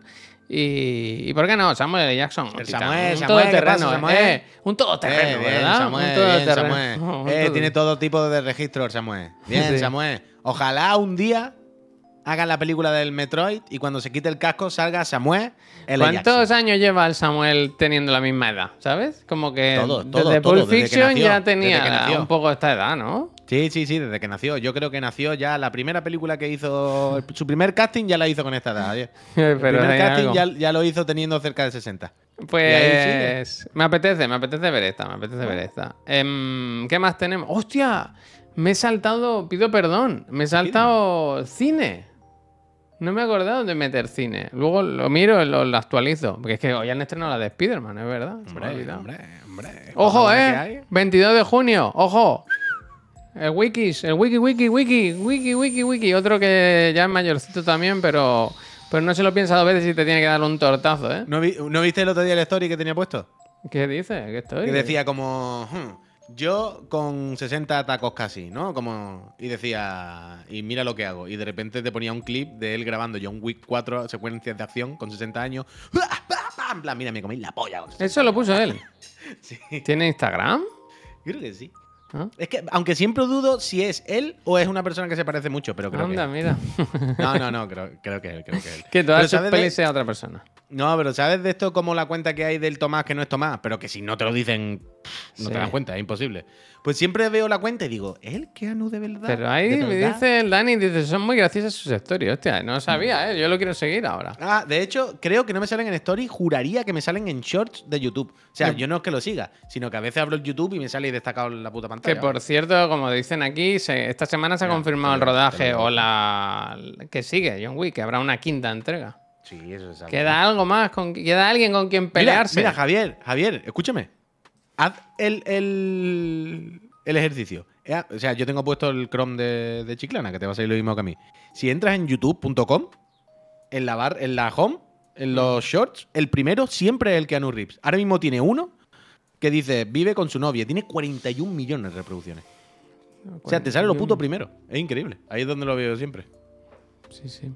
Y, y ¿por qué no? Samuel L. Jackson. El Samuel, un Samuel, ¿qué todoterreno, eh, un todoterreno, Eh, ¿verdad? Samuel, un bien, todoterreno. Samuel. *laughs* Eh, todo- tiene todo tipo de registros, Samuel. Bien, Sí. Samuel. Ojalá un día hagan la película del Metroid y cuando se quite el casco salga Samuel L. ¿Cuántos Jackson. años lleva el Samuel teniendo la misma edad? ¿Sabes? Como que Todo, todo, desde Pulp desde Fiction nació, ya desde tenía un poco esta edad, ¿no? Sí, sí, sí, desde que nació. Yo creo que nació ya la primera película que hizo. Su primer casting ya la hizo con esta edad. *laughs* El Pero primer casting ya, ya lo hizo teniendo cerca de 60. Pues me apetece, me apetece ver esta, me apetece ver esta. Em, ¿Qué más tenemos? ¡Hostia! Me he saltado, pido perdón, me he saltado cine. No me he acordado de meter cine. Luego lo miro y lo, lo actualizo. Porque es que hoy han estrenado la de Spider-Man, es verdad. Hombre, hombre, hombre. Ojo, eh. qué hay. 22 de junio, ojo. El wikis, el wiki, wiki, wiki, wiki, wiki, wiki. Otro que ya es mayorcito también, pero, pero no se lo piensa dos veces y te tiene que dar un tortazo, ¿eh? ¿No, vi- ¿No viste el otro día el story que tenía puesto? ¿Qué dice? ¿Qué estoy? Que decía como. "Hmm, yo con 60 tacos casi, ¿no? Como. Y decía. Y mira lo que hago. Y de repente te ponía un clip de él grabando John Wick 4 secuencias de acción con 60 años. *laughs* En plan, mira, me comí la polla. con 60. Eso lo puso él. *laughs* Sí, ¿Tiene Instagram? creo que sí. ¿Ah? Es que, aunque siempre dudo si es él o es una persona que se parece mucho, pero creo Anda, que. mira. *laughs* No, no, no, creo, creo que es él, creo que es él. que todas sus ¿sabes de- pelis sea otra persona. No, pero ¿sabes de esto como la cuenta que hay del Tomás que no es Tomás? Pero que si no te lo dicen, no Sí. te das cuenta, es imposible. Pues siempre veo la cuenta y digo, ¿es el Keanu de verdad? Pero ahí ¿De me verdad? dice el Dani, dice, son muy graciosas sus stories. Hostia, no sabía, ¿eh? Yo lo quiero seguir ahora. Ah, de hecho, creo que no me salen en Story, juraría que me salen en Shorts de YouTube. O sea, yo no es que lo siga, sino que a veces abro el YouTube y me sale destacado en la puta pantalla. Que por cierto, como dicen aquí, se- esta semana se ha Mira, confirmado el rodaje o la que sigue, John Wick, que habrá una quinta entrega. Sí, eso es algo. Queda algo más, con, queda alguien con quien Mira, pelearse. Mira, Javier, Javier, escúchame. Haz el, el, el ejercicio. Eh, O sea, yo tengo puesto el Chrome de, de Chiclana, que te va a salir lo mismo que a mí. Si entras en youtube.com, en la bar, en la home, en los shorts, el primero siempre es el Keanu Reeves. Ahora mismo tiene uno que dice vive con su novia. Tiene 41 millones de reproducciones. O sea, te sale lo puto primero. Es increíble. Ahí es donde lo veo siempre. Sí, sí.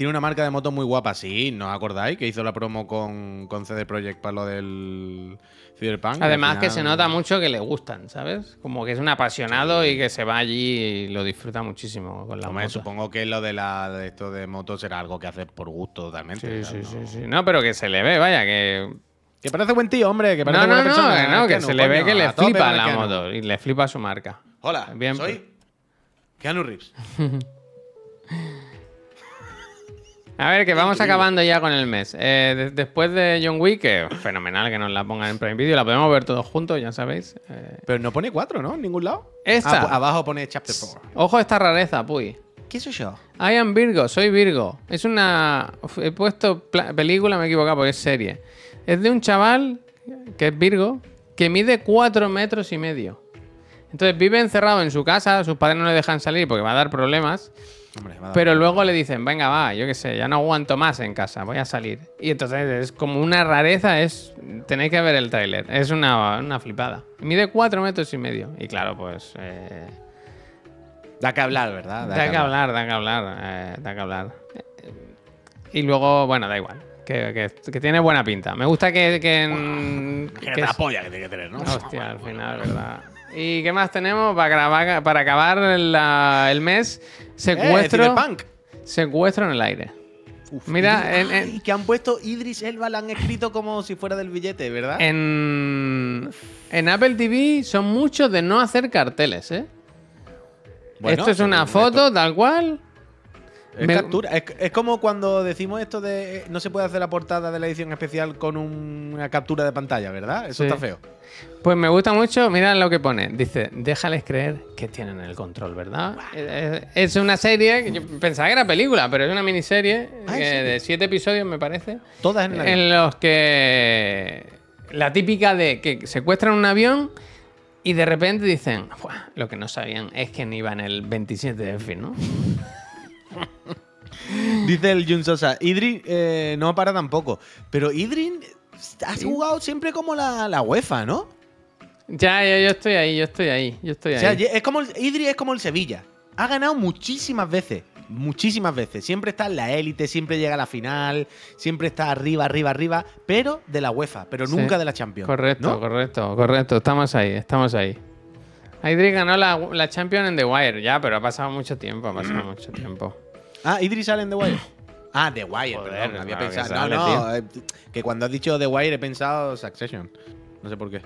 Tiene una marca de motos muy guapa, sí, ¿no os acordáis? Que hizo la promo con, con CD Projekt para lo del Cyberpunk. Además que se nota mucho que le gustan, ¿sabes? Como que es un apasionado y que se va allí y lo disfruta muchísimo con la Hombre, moto. supongo que lo de, la, de esto de motos era algo que hace por gusto totalmente. Sí, sí, sí, sí. No, pero que se le ve, vaya, que... Que parece buen tío, hombre, que parece No, no, buena no, persona. que no, que Keanu, se le ve que le flipa la moto y le flipa su marca. Hola, Bien, soy Keanu Reeves. *laughs* A ver, que vamos Increíble. acabando ya con el mes. Eh, de- después de John Wick, que fenomenal que nos la pongan en Prime Video, la podemos ver todos juntos, ya sabéis. Eh, Pero no pone cuatro, ¿no? En ningún lado. Esta. Ah, abajo pone Chapter 4. ojo a esta rareza, puy. ¿Qué soy yo? I am Virgo, soy Virgo. Es una. He puesto película, me he equivocado porque es serie. Es de un chaval que es Virgo que mide 4 metros y medio. Entonces vive encerrado en su casa, sus padres no le dejan salir porque va a dar problemas. Hombre, Pero luego le dicen, venga, va, yo qué sé, ya no aguanto más en casa, voy a salir. Y entonces es como una rareza, es. Tenéis que ver el tráiler. Es una, una flipada. Mide 4 metros y medio. Y claro, pues. eh, Da que hablar, ¿verdad? Da que hablar, da que hablar, eh, da que hablar. Eh, Y luego, bueno, da igual. Que, que- que tiene buena pinta. Me gusta que. que, en- Que la polla que tiene que tener, ¿no? Hostia, al final, ¿verdad? ¿Y qué más tenemos para, grabar- para acabar la- el mes? Secuestro. Eh, Cyberpunk. secuestro en el aire. Uf, Mira, Idris- en- en- Ay, que han puesto Idris Elba, la han escrito como si fuera del billete, ¿verdad? En, en Apple TV son muchos de no hacer carteles, ¿eh? Bueno, esto es una foto tal cual. Es Me- captura. Es, es como cuando decimos esto de eh, no se puede hacer la portada de la edición especial con un- una captura de pantalla, ¿verdad? Eso Sí. está feo. Pues me gusta mucho, mira lo que pone. Dice, déjales creer que tienen el control, ¿verdad? Eh, Es una serie, que yo pensaba que era película, pero es una miniserie Ah, ¿en que serio? de siete episodios, me parece. Todas en avión. En los que la típica de que secuestran un avión y de repente dicen, "Buah, lo que no sabían es que no iba en el 27 de fin, ¿no? *laughs* Dice el Jun Sosa, Idrin eh, no para tampoco. Pero Idrin has jugado siempre como la, la UEFA, ¿no? Ya, ya, yo estoy ahí, yo estoy ahí, yo estoy O sea, ahí. es como el, Idri es como el Sevilla. Ha ganado muchísimas veces. Muchísimas veces. Siempre está en la élite, siempre llega a la final, siempre está arriba, arriba, arriba, pero de la UEFA, pero Sí. nunca de la Champions. Correcto, ¿no? correcto, correcto. Estamos ahí, estamos ahí. Idris ganó la, la Champions en The Wire, ya, pero ha pasado mucho tiempo, ha pasado *clears throat* mucho tiempo. Ah, Idris sale en The Wire. Ah, The Wire, Joder, perdón. Había pensado. no, no. eh, que cuando has dicho The Wire he pensado Succession. No sé por qué.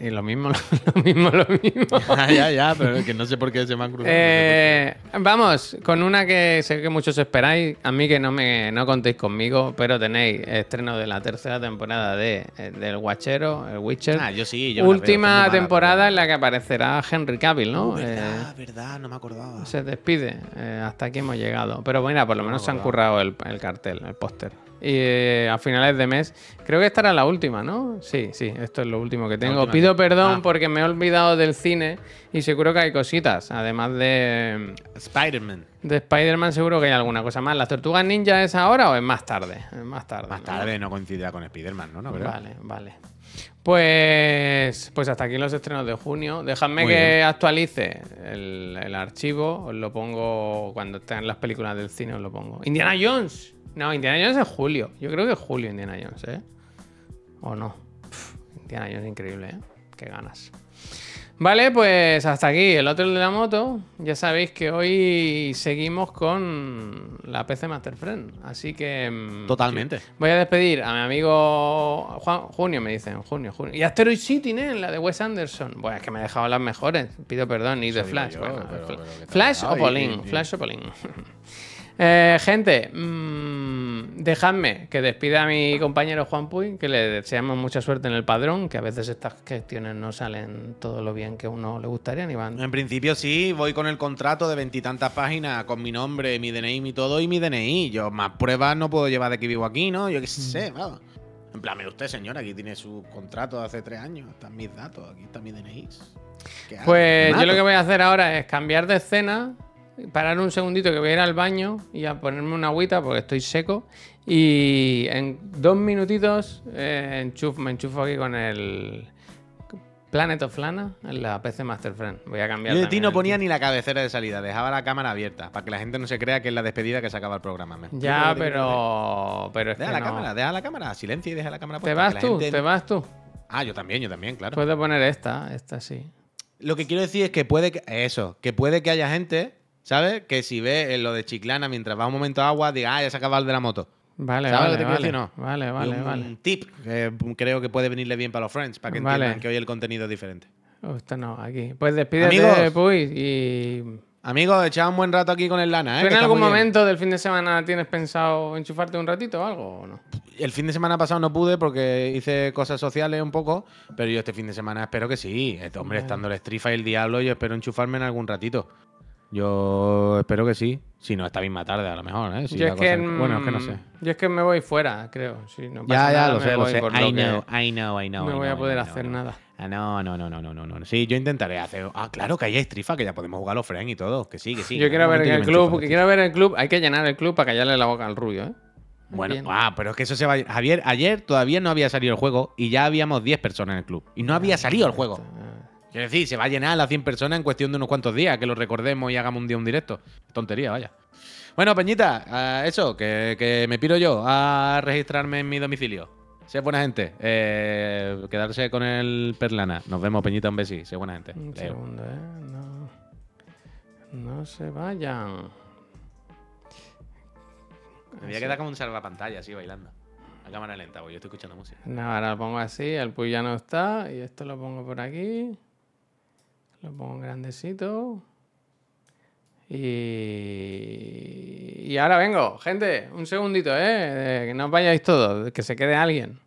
Y *laughs* lo mismo, lo mismo, lo *laughs* mismo. Ah, ya, ya, pero que no sé por qué se me han cruzado. Eh, vamos, con una que sé que muchos esperáis. A mí que no me no contéis conmigo, pero tenéis estreno de la tercera temporada de, eh, del Guachero, el Witcher. Ah, yo sí, yo veo, Última mala, temporada en la que aparecerá Henry Cavill, ¿no? Uh, Eh, verdad, verdad, no me acordaba. se despide. Eh, hasta aquí hemos llegado. Pero mira, por lo menos se han currado el, el cartel, el póster. Y eh, a finales de mes, creo que esta era la última, ¿no? Sí, sí, esto es lo último que tengo. Pido perdón Ah. porque me he olvidado del cine y seguro que hay cositas. Además de, Spider-Man. de Spider-Man, seguro que hay alguna cosa más. ¿Las tortugas ninja es ahora o es más tarde? Es más tarde. Más ¿no? tarde no coincidirá con Spider-Man, ¿no? no creo. Vale, vale. Pues, pues hasta aquí los estrenos de junio. Dejadme Muy que bien. actualice el, el archivo. Os lo pongo cuando estén las películas del cine. Os lo pongo. Indiana Jones. No, Indiana Jones es julio. Yo creo que es julio Indiana Jones, ¿eh? ¿O no? Pff, Indiana Jones increíble, ¿eh? Qué ganas. Vale, pues hasta aquí el otro de la moto. Ya sabéis que hoy seguimos con la PC Master Friend. Así que. mm, Totalmente. Voy a despedir a mi amigo Juan, Junio, me dicen, Junio, Junio. Y Asteroid City, ¿eh? La de Wes Anderson. Bueno, es que me he dejado las mejores. Pido perdón, y de Flash. yo, Bueno, pero- Fla- pero que te Flash ha o Polín. Flash o Polín. *laughs* Eh, gente, mm, dejadme que despida a mi compañero Juan Puy, que le deseamos mucha suerte en el padrón, que a veces estas gestiones no salen todo lo bien que a uno le gustaría, ni van. En principio sí, voy con el contrato de veintitantas páginas, con mi nombre, mi DNI, mi todo y mi DNI. Yo más pruebas no puedo llevar de que vivo aquí, ¿no? Yo qué sé, vamos. En plan, mire usted, señor, aquí tiene su contrato de hace tres años, están mis datos, aquí DNIs. ¿Qué hago? Pues yo lo que voy a hacer ahora es cambiar de escena, parar un segundito que voy a ir al baño y a ponerme una agüita porque estoy seco. Y en dos minutitos eh, me enchufo aquí con el Planet of Lana en la PC Master Friend. Voy a cambiar. Yo de ti no ponía ni la cabecera de salida, dejaba la cámara abierta, para que la gente no se crea que es la despedida que se acaba el programa. ¿me explico Ya, te pero. Pero es Deja que la no. cámara, deja la cámara, silencio y deja la cámara ¿Te puesta, vas que la tú? gente- ¿Te vas tú? Ah, yo también, yo también, claro. Puedes poner esta, esta sí. Lo que quiero decir es que puede que. Eso, que puede que haya gente, ¿sabes? Que si ve eh, lo de Chiclana mientras va un momento a agua, diga, ah, ya se acaba el de la moto. Vale, ¿Sabes vale, lo que te quiero vale. decir? No. Vale, vale, un vale. tip que creo que puede venirle bien para los friends, para que Vale. entiendan que hoy el contenido es diferente. No, aquí. Pues despídete, Amigos. Puy, y Amigos, echad un buen rato aquí con el lana, ¿eh? ¿Tú en algún momento del fin de semana tienes pensado enchufarte un ratito o algo o no? El fin de semana pasado no pude porque hice cosas sociales un poco, pero yo este fin de semana espero que sí. Este hombre, estando el Strifa y el Diablo, yo espero enchufarme en algún ratito. Yo espero que sí. Si no, esta misma tarde a lo mejor, ¿eh? Si yo es que, Bueno, es que no sé. Yo es que me voy fuera, creo. Si no pasa Ya, ya, nada, lo sé, lo sé. I know, I know, I know. No I voy a poder hacer nada. Ah, no, no, no, no, no, no, no. Sí, yo intentaré hacer. Ah, claro, que hay Strifa, que ya podemos jugar los friends y todo. Que sí, que sí. yo En quiero ver momento el club, porque quiero ver el club. Hay que llenar el club para callarle la boca al rubio, ¿eh? Bueno, Bien. ah, pero es que eso se va. Javier, ayer todavía no había salido el juego y ya habíamos 10 personas en el club. Y no había salido el juego. Quiero decir, se va a llenar a las 100 personas en cuestión de unos cuantos días, que lo recordemos y hagamos un día un directo. Tontería, vaya. Bueno, Peñita, ah, eso, que, que me piro yo a registrarme en mi domicilio. Sé buena gente. Eh, quedarse con el Perlana. Nos vemos, Peñita, un besi. Sé buena gente. Un Leo. segundo, ¿eh? No, no se vayan. Me voy a quedar como un salvapantalla, así bailando. A cámara lenta, porque yo estoy escuchando música. No, ahora lo pongo así, el puy ya no está. Y esto lo pongo por aquí. Lo pongo grandecito. Y... y ahora vengo, gente, un segundito, ¿eh? Que no os vayáis todos, que se quede alguien.